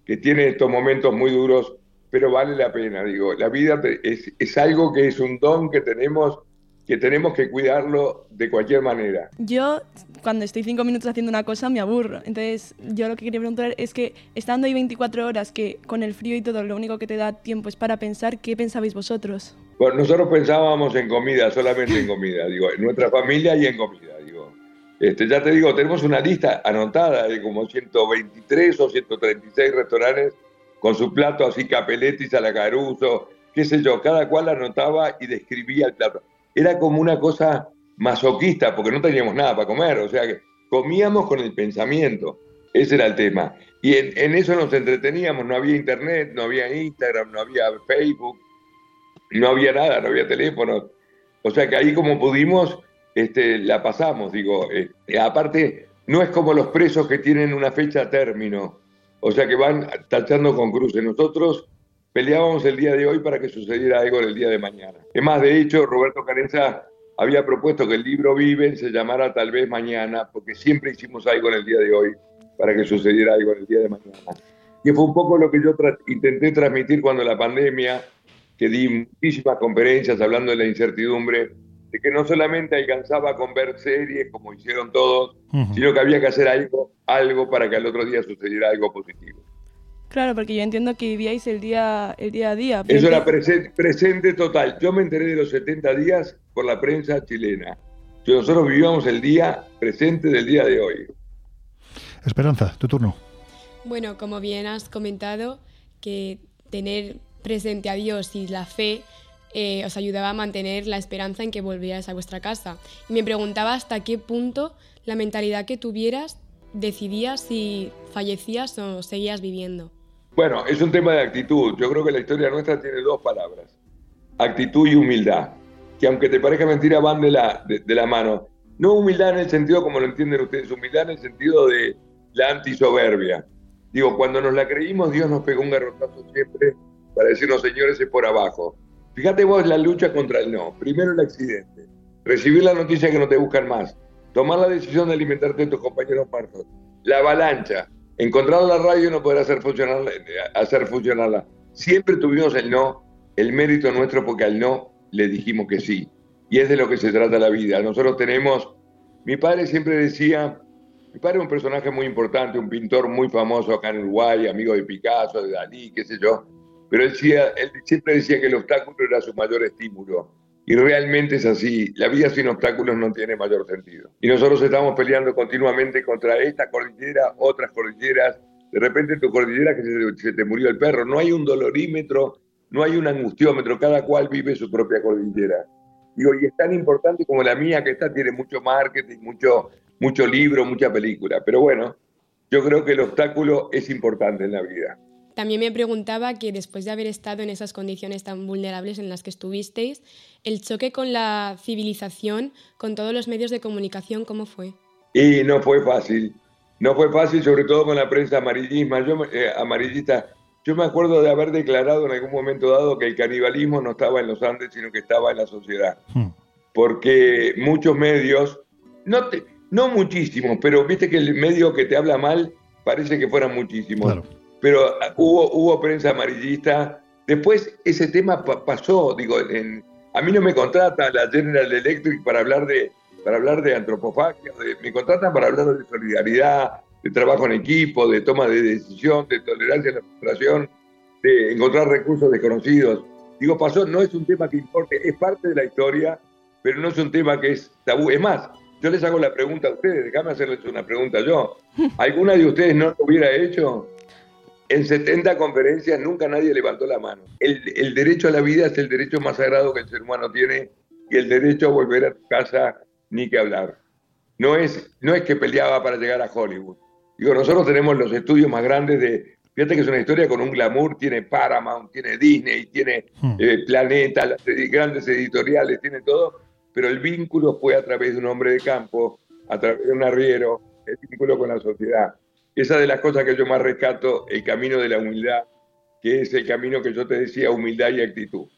que tiene estos momentos muy duros, pero vale la pena. Digo, la vida es, es algo que es un don que tenemos, que tenemos que cuidarlo de cualquier manera. Yo, cuando estoy cinco minutos haciendo una cosa, me aburro. Entonces, yo lo que quería preguntar es que, estando ahí 24 horas, que con el frío y todo, lo único que te da tiempo es para pensar, ¿qué pensabais vosotros? Bueno, nosotros pensábamos en comida, solamente en comida, digo, en nuestra familia y en comida, digo. Este, ya te digo, tenemos una lista anotada de como 123 o 136 restaurantes con su plato así capeletis a la caruso, qué sé yo, cada cual anotaba y describía el plato. Era como una cosa masoquista porque no teníamos nada para comer, o sea que comíamos con el pensamiento, ese era el tema. Y en, eso nos entreteníamos, no había internet, no había Instagram, no había Facebook, no había nada, no había teléfonos. O sea que ahí como pudimos, este, la pasamos, digo. eh, aparte, no es como los presos que tienen una fecha término, o sea que van tachando con cruces. Nosotros peleábamos el día de hoy para que sucediera algo en el día de mañana. Es más, de hecho, Roberto Carenza había propuesto que el libro Viven se llamara Tal vez Mañana, porque siempre hicimos algo en el día de hoy para que sucediera algo en el día de mañana. Y fue un poco lo que yo tra- intenté transmitir cuando la pandemia, que di muchísimas conferencias hablando de la incertidumbre, de que no solamente alcanzaba con ver series como hicieron todos, Ujú. sino que había que hacer algo, algo para que al otro día sucediera algo positivo. Claro, porque yo entiendo que vivíais el día, el día a día. Eso era presen- presente total. Yo me enteré de los 70 días por la prensa chilena. Nosotros vivíamos el día presente del día de hoy. Esperanza, tu turno. Bueno, como bien has comentado, que tener presente a Dios y la fe eh, os ayudaba a mantener la esperanza en que volvierais a vuestra casa. Y me preguntaba hasta qué punto la mentalidad que tuvieras decidía si fallecías o seguías viviendo. Bueno, es un tema de actitud. Yo creo que la historia nuestra tiene dos palabras. Actitud y humildad. Que aunque te parezca mentira, van de la, de, la mano. No humildad en el sentido como lo entienden ustedes, humildad en el sentido de la antisoberbia. Digo, cuando nos la creímos, Dios nos pegó un garrotazo siempre para decirnos, señores, es por abajo. Fíjate vos la lucha contra el no. Primero el accidente. Recibir la noticia que no te buscan más. Tomar la decisión de alimentarte de tus compañeros muertos. La avalancha. Encontrar la radio no poder hacer funcionarla, hacer funcionarla. Siempre tuvimos el no, el mérito nuestro porque al no le dijimos que sí. Y es de lo que se trata la vida. Nosotros tenemos, mi padre siempre decía, mi padre es un personaje muy importante, un pintor muy famoso acá en Uruguay, amigo de Picasso, de Dalí, qué sé yo, pero él, decía, él siempre decía que el obstáculo era su mayor estímulo. Y realmente es así, la vida sin obstáculos no tiene mayor sentido. Y nosotros estamos peleando continuamente contra esta cordillera, otras cordilleras, de repente tu cordillera que se, te murió el perro, no hay un dolorímetro, no hay un angustiómetro, cada cual vive su propia cordillera. Digo, y es tan importante como la mía, que esta tiene mucho marketing, mucho, mucho libro, mucha película. Pero bueno, yo creo que el obstáculo es importante en la vida. También me preguntaba que después de haber estado en esas condiciones tan vulnerables en las que estuvisteis, el choque con la civilización, con todos los medios de comunicación, ¿cómo fue? Y no fue fácil, no fue fácil, sobre todo con la prensa amarillisma, yo, me- eh, amarillista. Yo me acuerdo de haber declarado en algún momento dado que el canibalismo no estaba en los Andes, sino que estaba en la sociedad. Porque muchos medios, no, te- no muchísimos, pero viste que el medio que te habla mal parece que fueran muchísimos. Pero ah, hubo, hubo prensa amarillista. Después ese tema pa- pasó, digo, en- a mí no me contrata la General Electric para hablar de, para hablar de antropofagia, de- me contratan para hablar de solidaridad, de trabajo en equipo, de toma de decisión, de tolerancia a la frustración, de encontrar recursos desconocidos. Digo, pasó, no es un tema que importe, es parte de la historia, pero no es un tema que es tabú. Es más, yo les hago la pregunta a ustedes, déjame hacerles una pregunta yo. ¿Alguna de ustedes no lo hubiera hecho? En 70 conferencias nunca nadie levantó la mano. El, el derecho a la vida es el derecho más sagrado que el ser humano tiene y el derecho a volver a tu casa ni que hablar. No es, no es que peleaba para llegar a Hollywood. Digo, nosotros tenemos los estudios más grandes de... Fíjate que es una historia con un glamour, tiene Paramount, tiene Disney, tiene eh, Planeta, las grandes editoriales, tiene todo, pero el vínculo fue a través de un hombre de campo, a través de un arriero, el vínculo con la sociedad. Esa de las cosas que yo más rescato, el camino de la humildad, que es el camino que yo te decía, humildad y actitud.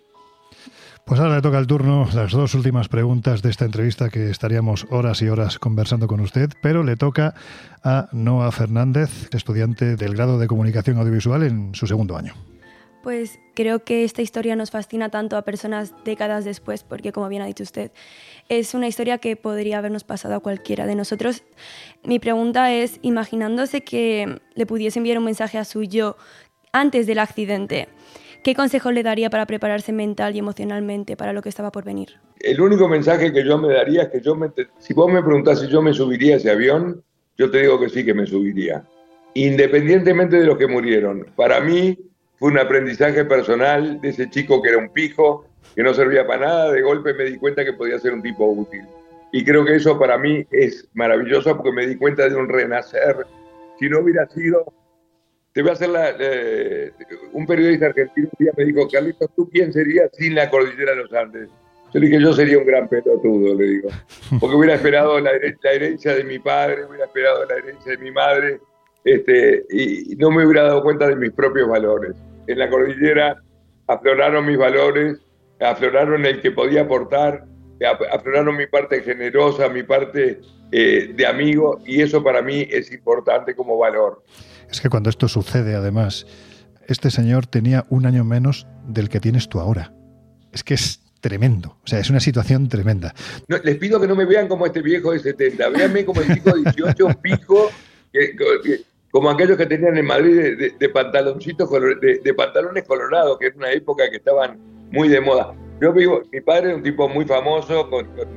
Pues ahora le toca el turno las dos últimas preguntas de esta entrevista que estaríamos horas y horas conversando con usted, pero le toca a Noah Fernández, estudiante del grado de comunicación audiovisual en su segundo año. Pues creo que esta historia nos fascina tanto a personas décadas después, porque como bien ha dicho usted, es una historia que podría habernos pasado a cualquiera de nosotros. Mi pregunta es, imaginándose que le pudiese enviar un mensaje a su yo antes del accidente, ¿qué consejo le daría para prepararse mental y emocionalmente para lo que estaba por venir? el único mensaje que yo me daría es que yo me, si vos me preguntás si yo me subiría a ese avión, yo te digo que sí que me subiría. Independientemente de los que murieron. Para mí fue un aprendizaje personal de ese chico que era un pijo, que no servía para nada, de golpe me di cuenta que podía ser un tipo útil. Y creo que eso para mí es maravilloso porque me di cuenta de un renacer. Si no hubiera sido te voy a hacer la, eh, un periodista argentino un día me dijo, Carlitos, ¿tú quién serías sin la cordillera de los Andes? Yo le dije, yo sería un gran pelotudo, le digo. Porque hubiera esperado la, herencia de mi padre, hubiera esperado la herencia de mi madre, este, y no me hubiera dado cuenta de mis propios valores. En la cordillera afloraron mis valores, afloraron el que podía aportar, afloraron mi parte generosa, mi parte eh, de amigo, y eso para mí es importante como valor. Es que cuando esto sucede, además, este señor tenía un año menos del que tienes tú ahora. Es que es tremendo. O sea, es una situación tremenda. les pido que no me vean como este viejo de 70. Véanme como el chico de 18 pico, como aquellos que tenían en Madrid de, pantaloncitos, de, pantalones colorados, que es una época que estaban muy de moda. Yo vivo, mi padre es un tipo muy famoso, con, con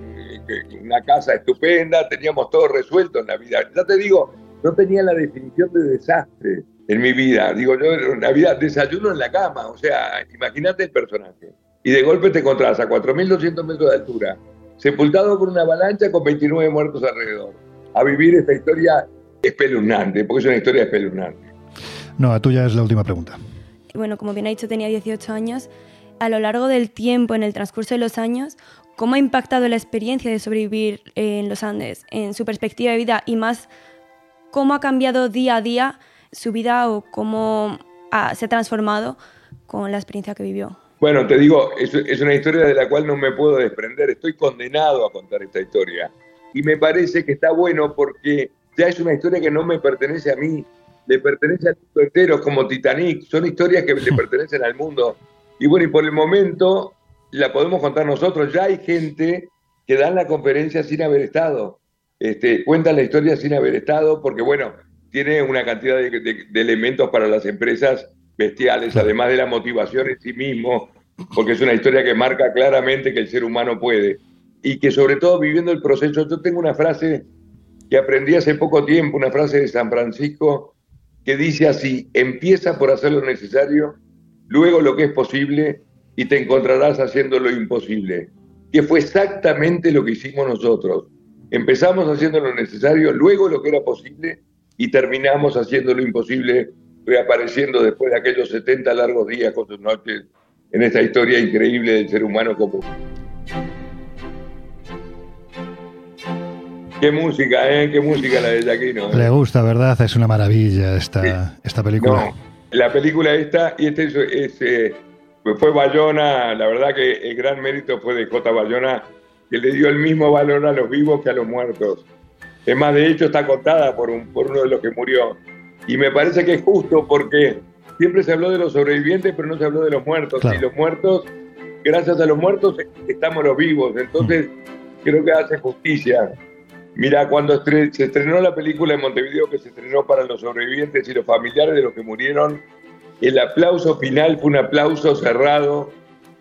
una casa estupenda, teníamos todo resuelto en la vida. Ya te digo, no tenía la definición de desastre en mi vida. Digo, yo en la vida desayuno en la cama, o sea, imagínate el personaje. Y de golpe te encontrás a 4.200 metros de altura, sepultado por una avalancha con 29 muertos alrededor, a vivir esta historia espeluznante, porque es una historia espeluznante. No, a tuya es la última pregunta. Bueno, como bien ha dicho, tenía 18 años. A lo largo del tiempo, en el transcurso de los años, ¿cómo ha impactado la experiencia de sobrevivir en los Andes, en su perspectiva de vida y más cómo ha cambiado día a día su vida o cómo se ha transformado con la experiencia que vivió. Bueno, te digo, es, es, una historia de la cual no me puedo desprender. Estoy condenado a contar esta historia. Y me parece que está bueno porque ya es una historia que no me pertenece a mí, le pertenece al mundo entero, como Titanic. Son historias que le pertenecen al mundo. Y bueno, y por el momento la podemos contar nosotros. Ya hay gente que dan la conferencia sin haber estado este, cuentan la historia sin haber estado, porque bueno, tiene una cantidad de, elementos para las empresas bestiales, además de la motivación en sí mismo, porque es una historia que marca claramente que el ser humano puede. Y que sobre todo viviendo el proceso, yo tengo una frase que aprendí hace poco tiempo, una frase de San Francisco, que dice así, empieza por hacer lo necesario, luego lo que es posible y te encontrarás haciendo lo imposible, que fue exactamente lo que hicimos nosotros. Empezamos haciendo lo necesario, luego lo que era posible y terminamos haciendo lo imposible, reapareciendo después de aquellos 70 largos días con sus noches en esta historia increíble del ser humano común. Qué música, ¿eh? Qué música la de Jaquino. ¿eh? Le gusta, ¿verdad? Es una maravilla esta, esta película. No, la película esta, y este es, eh, fue Bayona, la verdad que el gran mérito fue de J. Bayona que le dio el mismo valor a los vivos que a los muertos. Es más, de hecho está contada por, un, por uno de los que murió. Y me parece que es justo porque siempre se habló de los sobrevivientes, pero no se habló de los muertos. Y los muertos, gracias a los muertos, estamos los vivos. Entonces, creo que hace justicia. Mira, cuando se estrenó la película en Montevideo, que se estrenó para los sobrevivientes y los familiares de los que murieron, el aplauso final fue un aplauso cerrado,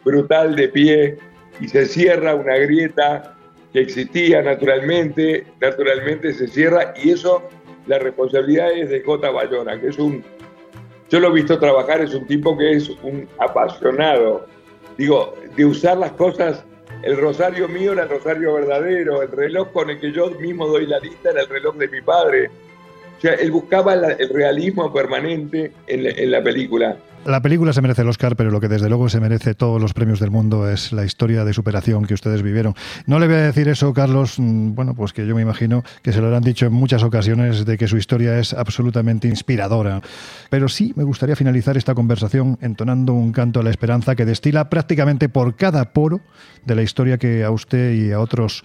brutal de pie, y se cierra una grieta que existía naturalmente, naturalmente se cierra y eso la responsabilidad es de J. Bayona, que es un, yo lo he visto trabajar, es un tipo que es un apasionado, digo, de usar las cosas, el rosario mío era el rosario verdadero, el reloj con el que yo mismo doy la lista era el reloj de mi padre. O sea, él buscaba el realismo permanente en la película. La película se merece el Oscar, pero lo que desde luego se merece todos los premios del mundo es la historia de superación que ustedes vivieron. No le voy a decir eso, Carlos, mm, bueno, pues que yo me imagino que se lo han dicho en muchas ocasiones de que su historia es absolutamente inspiradora. Pero sí me gustaría finalizar esta conversación entonando un canto a la esperanza que destila prácticamente por cada poro de la historia que a usted y a otros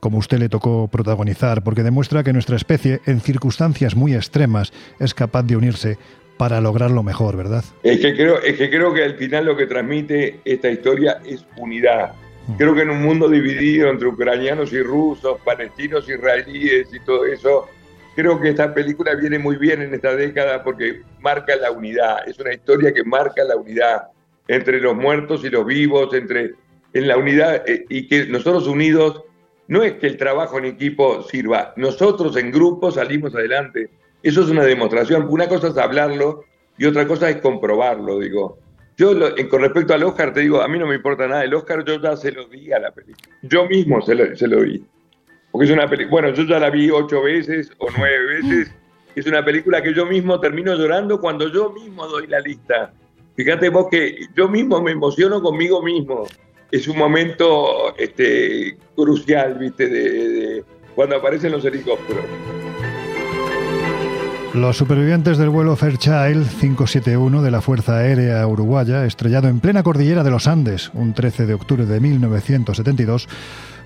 como usted le tocó protagonizar, porque demuestra que nuestra especie, en circunstancias muy extremas, es capaz de unirse para lograr lo mejor, ¿verdad? Es que creo, es que creo que al final lo que transmite esta historia es unidad. Mm. Creo que en un mundo dividido entre ucranianos y rusos, palestinos, israelíes y todo eso, creo que esta película viene muy bien en esta década porque marca la unidad. Es una historia que marca la unidad entre los muertos y los vivos, entre en la unidad eh, y que nosotros unidos, no es que el trabajo en equipo sirva, nosotros en grupo salimos adelante. Eso es una demostración. Una cosa es hablarlo y otra cosa es comprobarlo, digo. Yo, con respecto al Oscar, te digo, a mí no me importa nada. El Oscar yo ya se lo di a la película. Yo mismo se lo, se lo di. Porque es una película, bueno, yo ya la vi ocho veces o nueve veces. Es una película que yo mismo termino llorando cuando yo mismo doy la lista. Fíjate vos que yo mismo me emociono conmigo mismo. Es un momento este, crucial, ¿viste? de cuando aparecen los helicópteros. Los supervivientes del vuelo Fairchild 571 de la Fuerza Aérea Uruguaya, estrellado en plena cordillera de los Andes un 13 de octubre de 1972,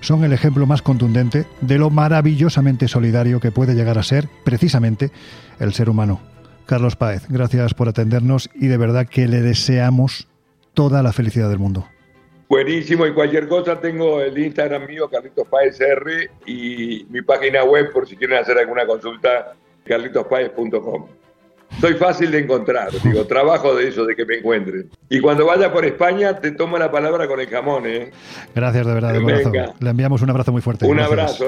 son el ejemplo más contundente de lo maravillosamente solidario que puede llegar a ser, precisamente, el ser humano. Carlos Páez, gracias por atendernos y de verdad que le deseamos toda la felicidad del mundo. Buenísimo, y cualquier cosa tengo el Instagram mío, Carlitos Páez R, y mi página web por si quieren hacer alguna consulta carlitospaez.com. Soy fácil de encontrar, digo, trabajo de eso, de que me encuentren. Y cuando vaya por España, te tomo la palabra con el jamón, ¿eh? Gracias, de verdad, de corazón. Le enviamos un abrazo muy fuerte. Un abrazo.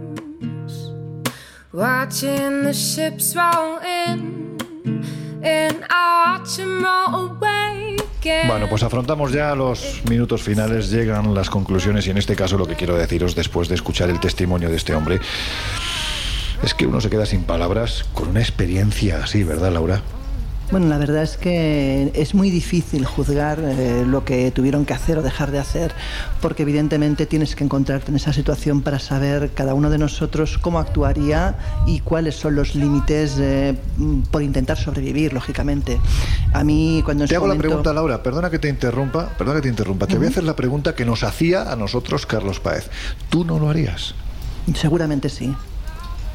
Watching the ships roll in, and I watch them roll away. Bueno, pues afrontamos ya los minutos finales, llegan las conclusiones y en este caso lo que quiero deciros después de escuchar el testimonio de este hombre es que uno se queda sin palabras con una experiencia así, ¿verdad, Laura? Bueno, la verdad es que es muy difícil juzgar eh, lo que tuvieron que hacer o dejar de hacer, porque evidentemente tienes que encontrarte en esa situación para saber cada uno de nosotros cómo actuaría y cuáles son los límites eh, por intentar sobrevivir, lógicamente. A mí cuando... Te hago la pregunta, Laura, perdona que te interrumpa, perdona que te interrumpa, te voy a hacer la pregunta que nos hacía a nosotros Carlos Páez. ¿Tú no lo harías? Seguramente sí.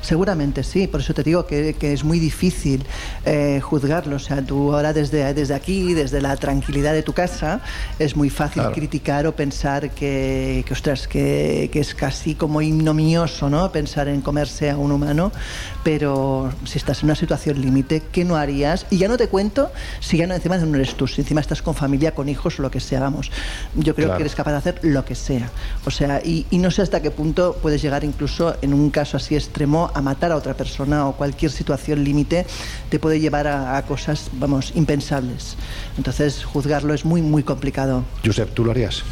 Seguramente sí, por eso te digo que, es muy difícil eh, juzgarlo. O sea, tú ahora desde, desde aquí, desde la tranquilidad de tu casa, es muy fácil criticar o pensar que, que ostras, que, que, es casi como ignominioso, ¿no? Pensar en comerse a un humano, pero si estás en una situación límite, ¿qué no harías? Y ya no te cuento si ya no encima no eres tú, si encima estás con familia, con hijos o lo que sea, vamos. Yo creo que eres capaz de hacer lo que sea. O sea, y, y no sé hasta qué punto puedes llegar incluso en un caso así extremo a matar a otra persona o cualquier situación límite te puede llevar a, cosas, vamos, impensables. Entonces, juzgarlo es muy, muy complicado. Josep, ¿tú lo harías?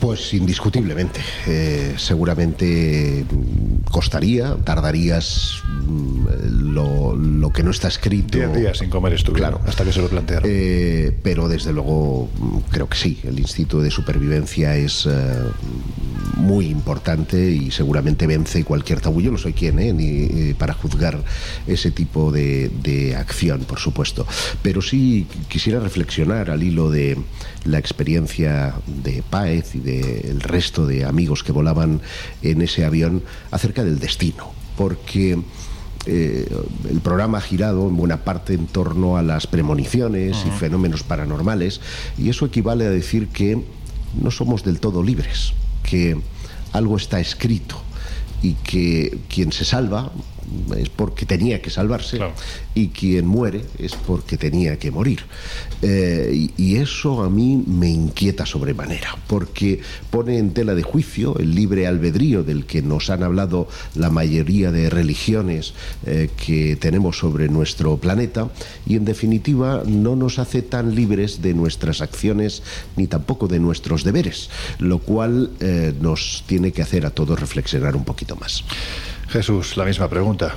Pues indiscutiblemente. Eh, seguramente mm, costaría, tardarías mm, lo, que no está escrito. Diez días sin comer esto, claro, hasta que se lo plantearon. Eh, pero desde luego mm, creo que sí. El instinto de supervivencia es eh, muy importante y seguramente vence cualquier tabú. Yo no soy quien ni para juzgar ese tipo de, de acción, por supuesto. Pero sí quisiera reflexionar al hilo de la experiencia de Páez y del resto de amigos que volaban en ese avión acerca del destino, porque eh, el programa ha girado en buena parte en torno a las premoniciones y fenómenos paranormales, y eso equivale a decir que no somos del todo libres, que algo está escrito y que quien se salva es porque tenía que salvarse y quien muere es porque tenía que morir. Eh, y, y eso a mí me inquieta sobremanera, porque pone en tela de juicio el libre albedrío del que nos han hablado la mayoría de religiones eh, que tenemos sobre nuestro planeta y en definitiva no nos hace tan libres de nuestras acciones ni tampoco de nuestros deberes, lo cual eh, nos tiene que hacer a todos reflexionar un poquito más. Jesús, la misma pregunta.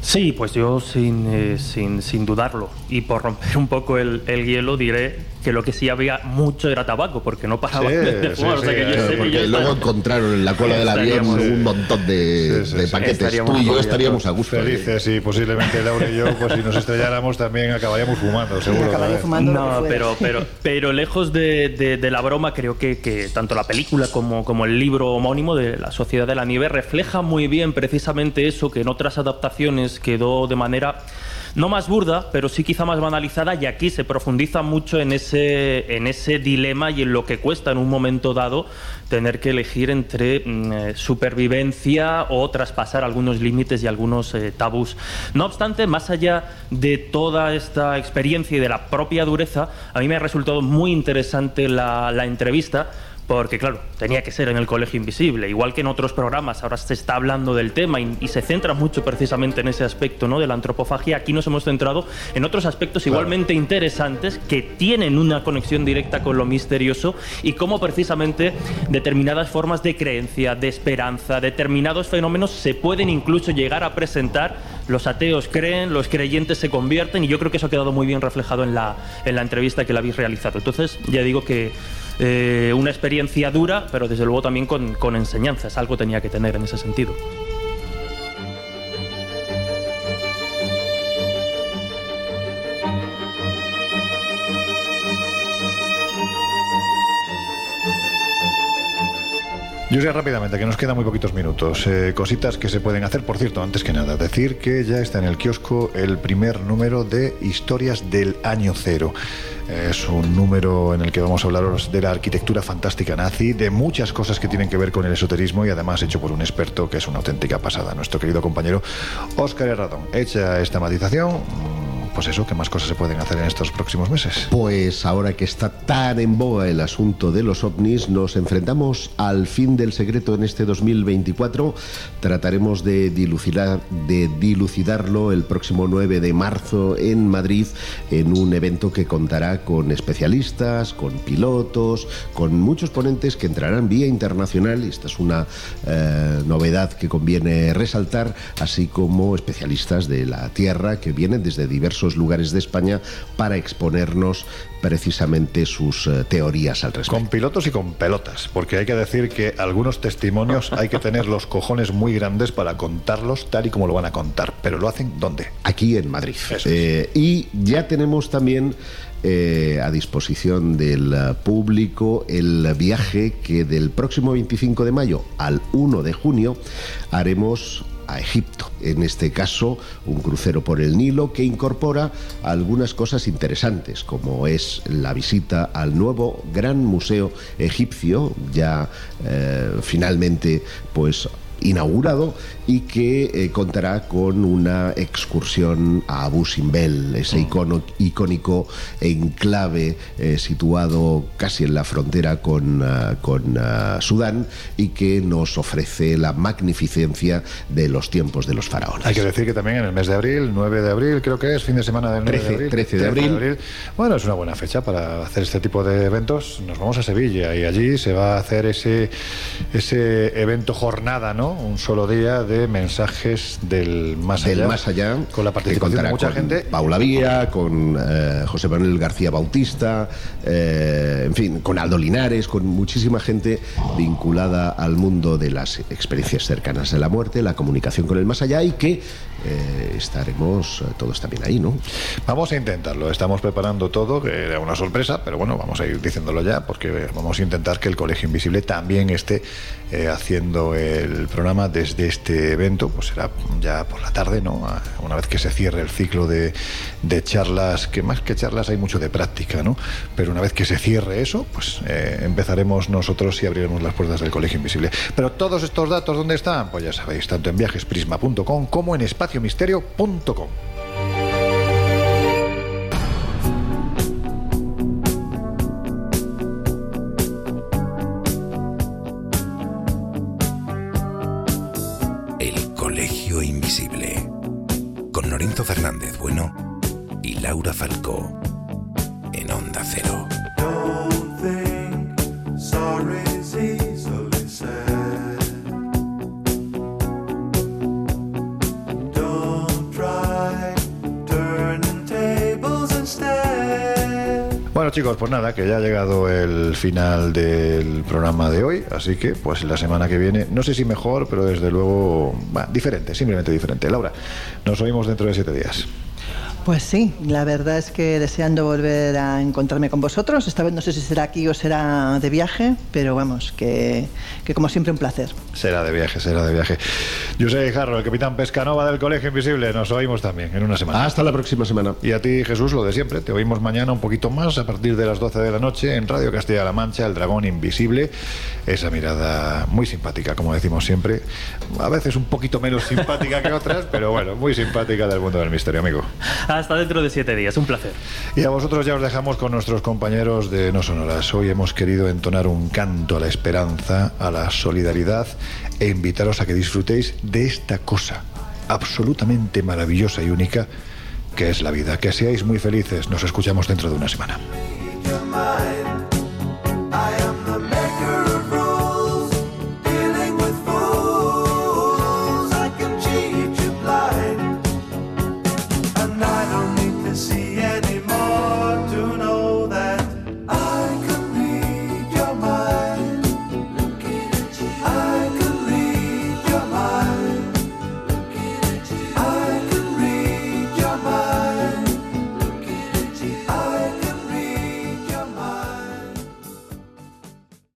Sí, pues yo sin, eh, sin, sin dudarlo y por romper un poco el, el hielo diré que lo que sí había mucho era tabaco, porque no paraban Sí, de sí, fumar. o sea sí, que yo sé que porque yo luego estaba- encontraron en la cola del avión un montón de, Sí, sí, de sí. paquetes. Estaríamos Tú y yo estaríamos a gusto. Felices y posiblemente Laura y yo, pues si nos estrelláramos también acabaríamos fumando, seguro. también. No, pero, pero, pero lejos de, de- de la broma, creo que, que tanto la película como, como el libro homónimo de La Sociedad de la Nieve refleja muy bien precisamente eso que en otras adaptaciones quedó de manera no más burda, pero sí quizá más banalizada, y aquí se profundiza mucho en ese, en ese dilema y en lo que cuesta en un momento dado tener que elegir entre mm, eh, supervivencia o traspasar algunos límites y algunos eh, tabús. No obstante, más allá de toda esta experiencia y de la propia dureza, a mí me ha resultado muy interesante la, la entrevista. Porque, claro, tenía que ser en el Colegio Invisible. Igual que en otros programas, ahora se está hablando del tema y, y se centra mucho precisamente en ese aspecto ¿no? de la antropofagia. Aquí nos hemos centrado en otros aspectos igualmente interesantes que tienen una conexión directa con lo misterioso y cómo precisamente determinadas formas de creencia, de esperanza, determinados fenómenos se pueden incluso llegar a presentar. Los ateos creen, los creyentes se convierten y yo creo que eso ha quedado muy bien reflejado en la, en la entrevista que la habéis realizado. Entonces, ya digo que eh, una experiencia dura, pero desde luego también con, con enseñanzas. Algo tenía que tener en ese sentido. Yo sé rápidamente, que nos quedan muy poquitos minutos. Eh, cositas que se pueden hacer. Por cierto, antes que nada, decir que ya está en el kiosco el primer número de Historias del Año Cero. Es un número en el que vamos a hablaros de la arquitectura fantástica nazi, de muchas cosas que tienen que ver con el esoterismo y además hecho por un experto que es una auténtica pasada, nuestro querido compañero Óscar Herradón. Hecha esta matización, pues eso, ¿qué más cosas se pueden hacer en estos próximos meses? Pues ahora que está tan en boga el asunto de los ovnis, nos enfrentamos al fin del secreto en este 2024. Trataremos de dilucidar, de dilucidarlo el próximo 9 de marzo en Madrid en un evento que contará con especialistas, con pilotos, con muchos ponentes que entrarán vía internacional. Esta es una eh, novedad que conviene resaltar, así como especialistas de la Tierra que vienen desde diversos lugares de España para exponernos precisamente sus eh, teorías al respecto. Con pilotos y con pelotas, porque hay que decir que algunos testimonios hay que tener los cojones muy grandes para contarlos tal y como lo van a contar. Pero lo hacen ¿dónde? Aquí en Madrid. Eh, y ya tenemos también eh, a disposición del eh, público el viaje que del próximo 25 de mayo al 1 de junio haremos a Egipto. En este caso, un crucero por el Nilo que incorpora algunas cosas interesantes, como es la visita al nuevo Gran Museo Egipcio, ya eh, finalmente pues inaugurado y que eh, contará con una excursión a Abu Simbel, ese icono, icónico enclave eh, situado casi en la frontera con, ah, con ah, Sudán y que nos ofrece la magnificencia de los tiempos de los faraones. Hay que decir que también en el mes de abril, 9 de abril, creo que es fin de semana del 9 de 13, abril. 13 de abril. Bueno, es una buena fecha para hacer este tipo de eventos. Nos vamos a Sevilla y allí se va a hacer ese, ese evento jornada, ¿no? Un solo día de mensajes del más del allá. más allá Con la participación de mucha con gente. Paula Vía, con eh, José Manuel García Bautista, eh, en fin, con Aldo Linares, con muchísima gente vinculada al mundo de las experiencias cercanas a la muerte, la comunicación con el más allá y que eh, estaremos todos también ahí, ¿no? Vamos a intentarlo, estamos preparando todo, que era una sorpresa, pero bueno, vamos a ir diciéndolo ya, porque vamos a intentar que el Colegio Invisible también esté haciendo el programa desde este evento, pues será ya por la tarde, ¿no? Una vez que se cierre el ciclo de, de charlas, que más que charlas hay mucho de práctica, ¿no? Pero una vez que se cierre eso, pues eh, empezaremos nosotros y abriremos las puertas del Colegio Invisible. Pero todos estos datos, ¿dónde están? Pues ya sabéis, tanto en viajesprisma.com como en espaciomisterio.com. Laura Falcó. En Onda Cero. Bueno chicos, pues nada, que ya ha llegado el final del programa de hoy, así que pues la semana que viene, no sé si mejor, pero desde luego diferente, simplemente diferente. Laura, nos oímos dentro de siete días. Pues sí, la verdad es que deseando volver a encontrarme con vosotros. Esta vez no sé si será aquí o será de viaje, pero vamos, que, que como siempre un placer. Será de viaje, será de viaje. Yo soy Jarro, el capitán Pescanova del Colegio Invisible. Nos oímos también en una semana. Hasta la próxima semana. Y a ti, Jesús, lo de siempre. Te oímos mañana un poquito más a partir de las 12 de la noche en Radio Castilla-La Mancha, El Dragón Invisible. Esa mirada muy simpática, como decimos siempre. A veces un poquito menos simpática que otras, pero bueno, muy simpática del mundo del misterio, amigo. Hasta dentro de siete días, un placer. Y a vosotros ya os dejamos con nuestros compañeros de No Sonoras. Hoy hemos querido entonar un canto a la esperanza, a la solidaridad e invitaros a que disfrutéis de esta cosa absolutamente maravillosa y única que es la vida. Que seáis muy felices. Nos escuchamos dentro de una semana.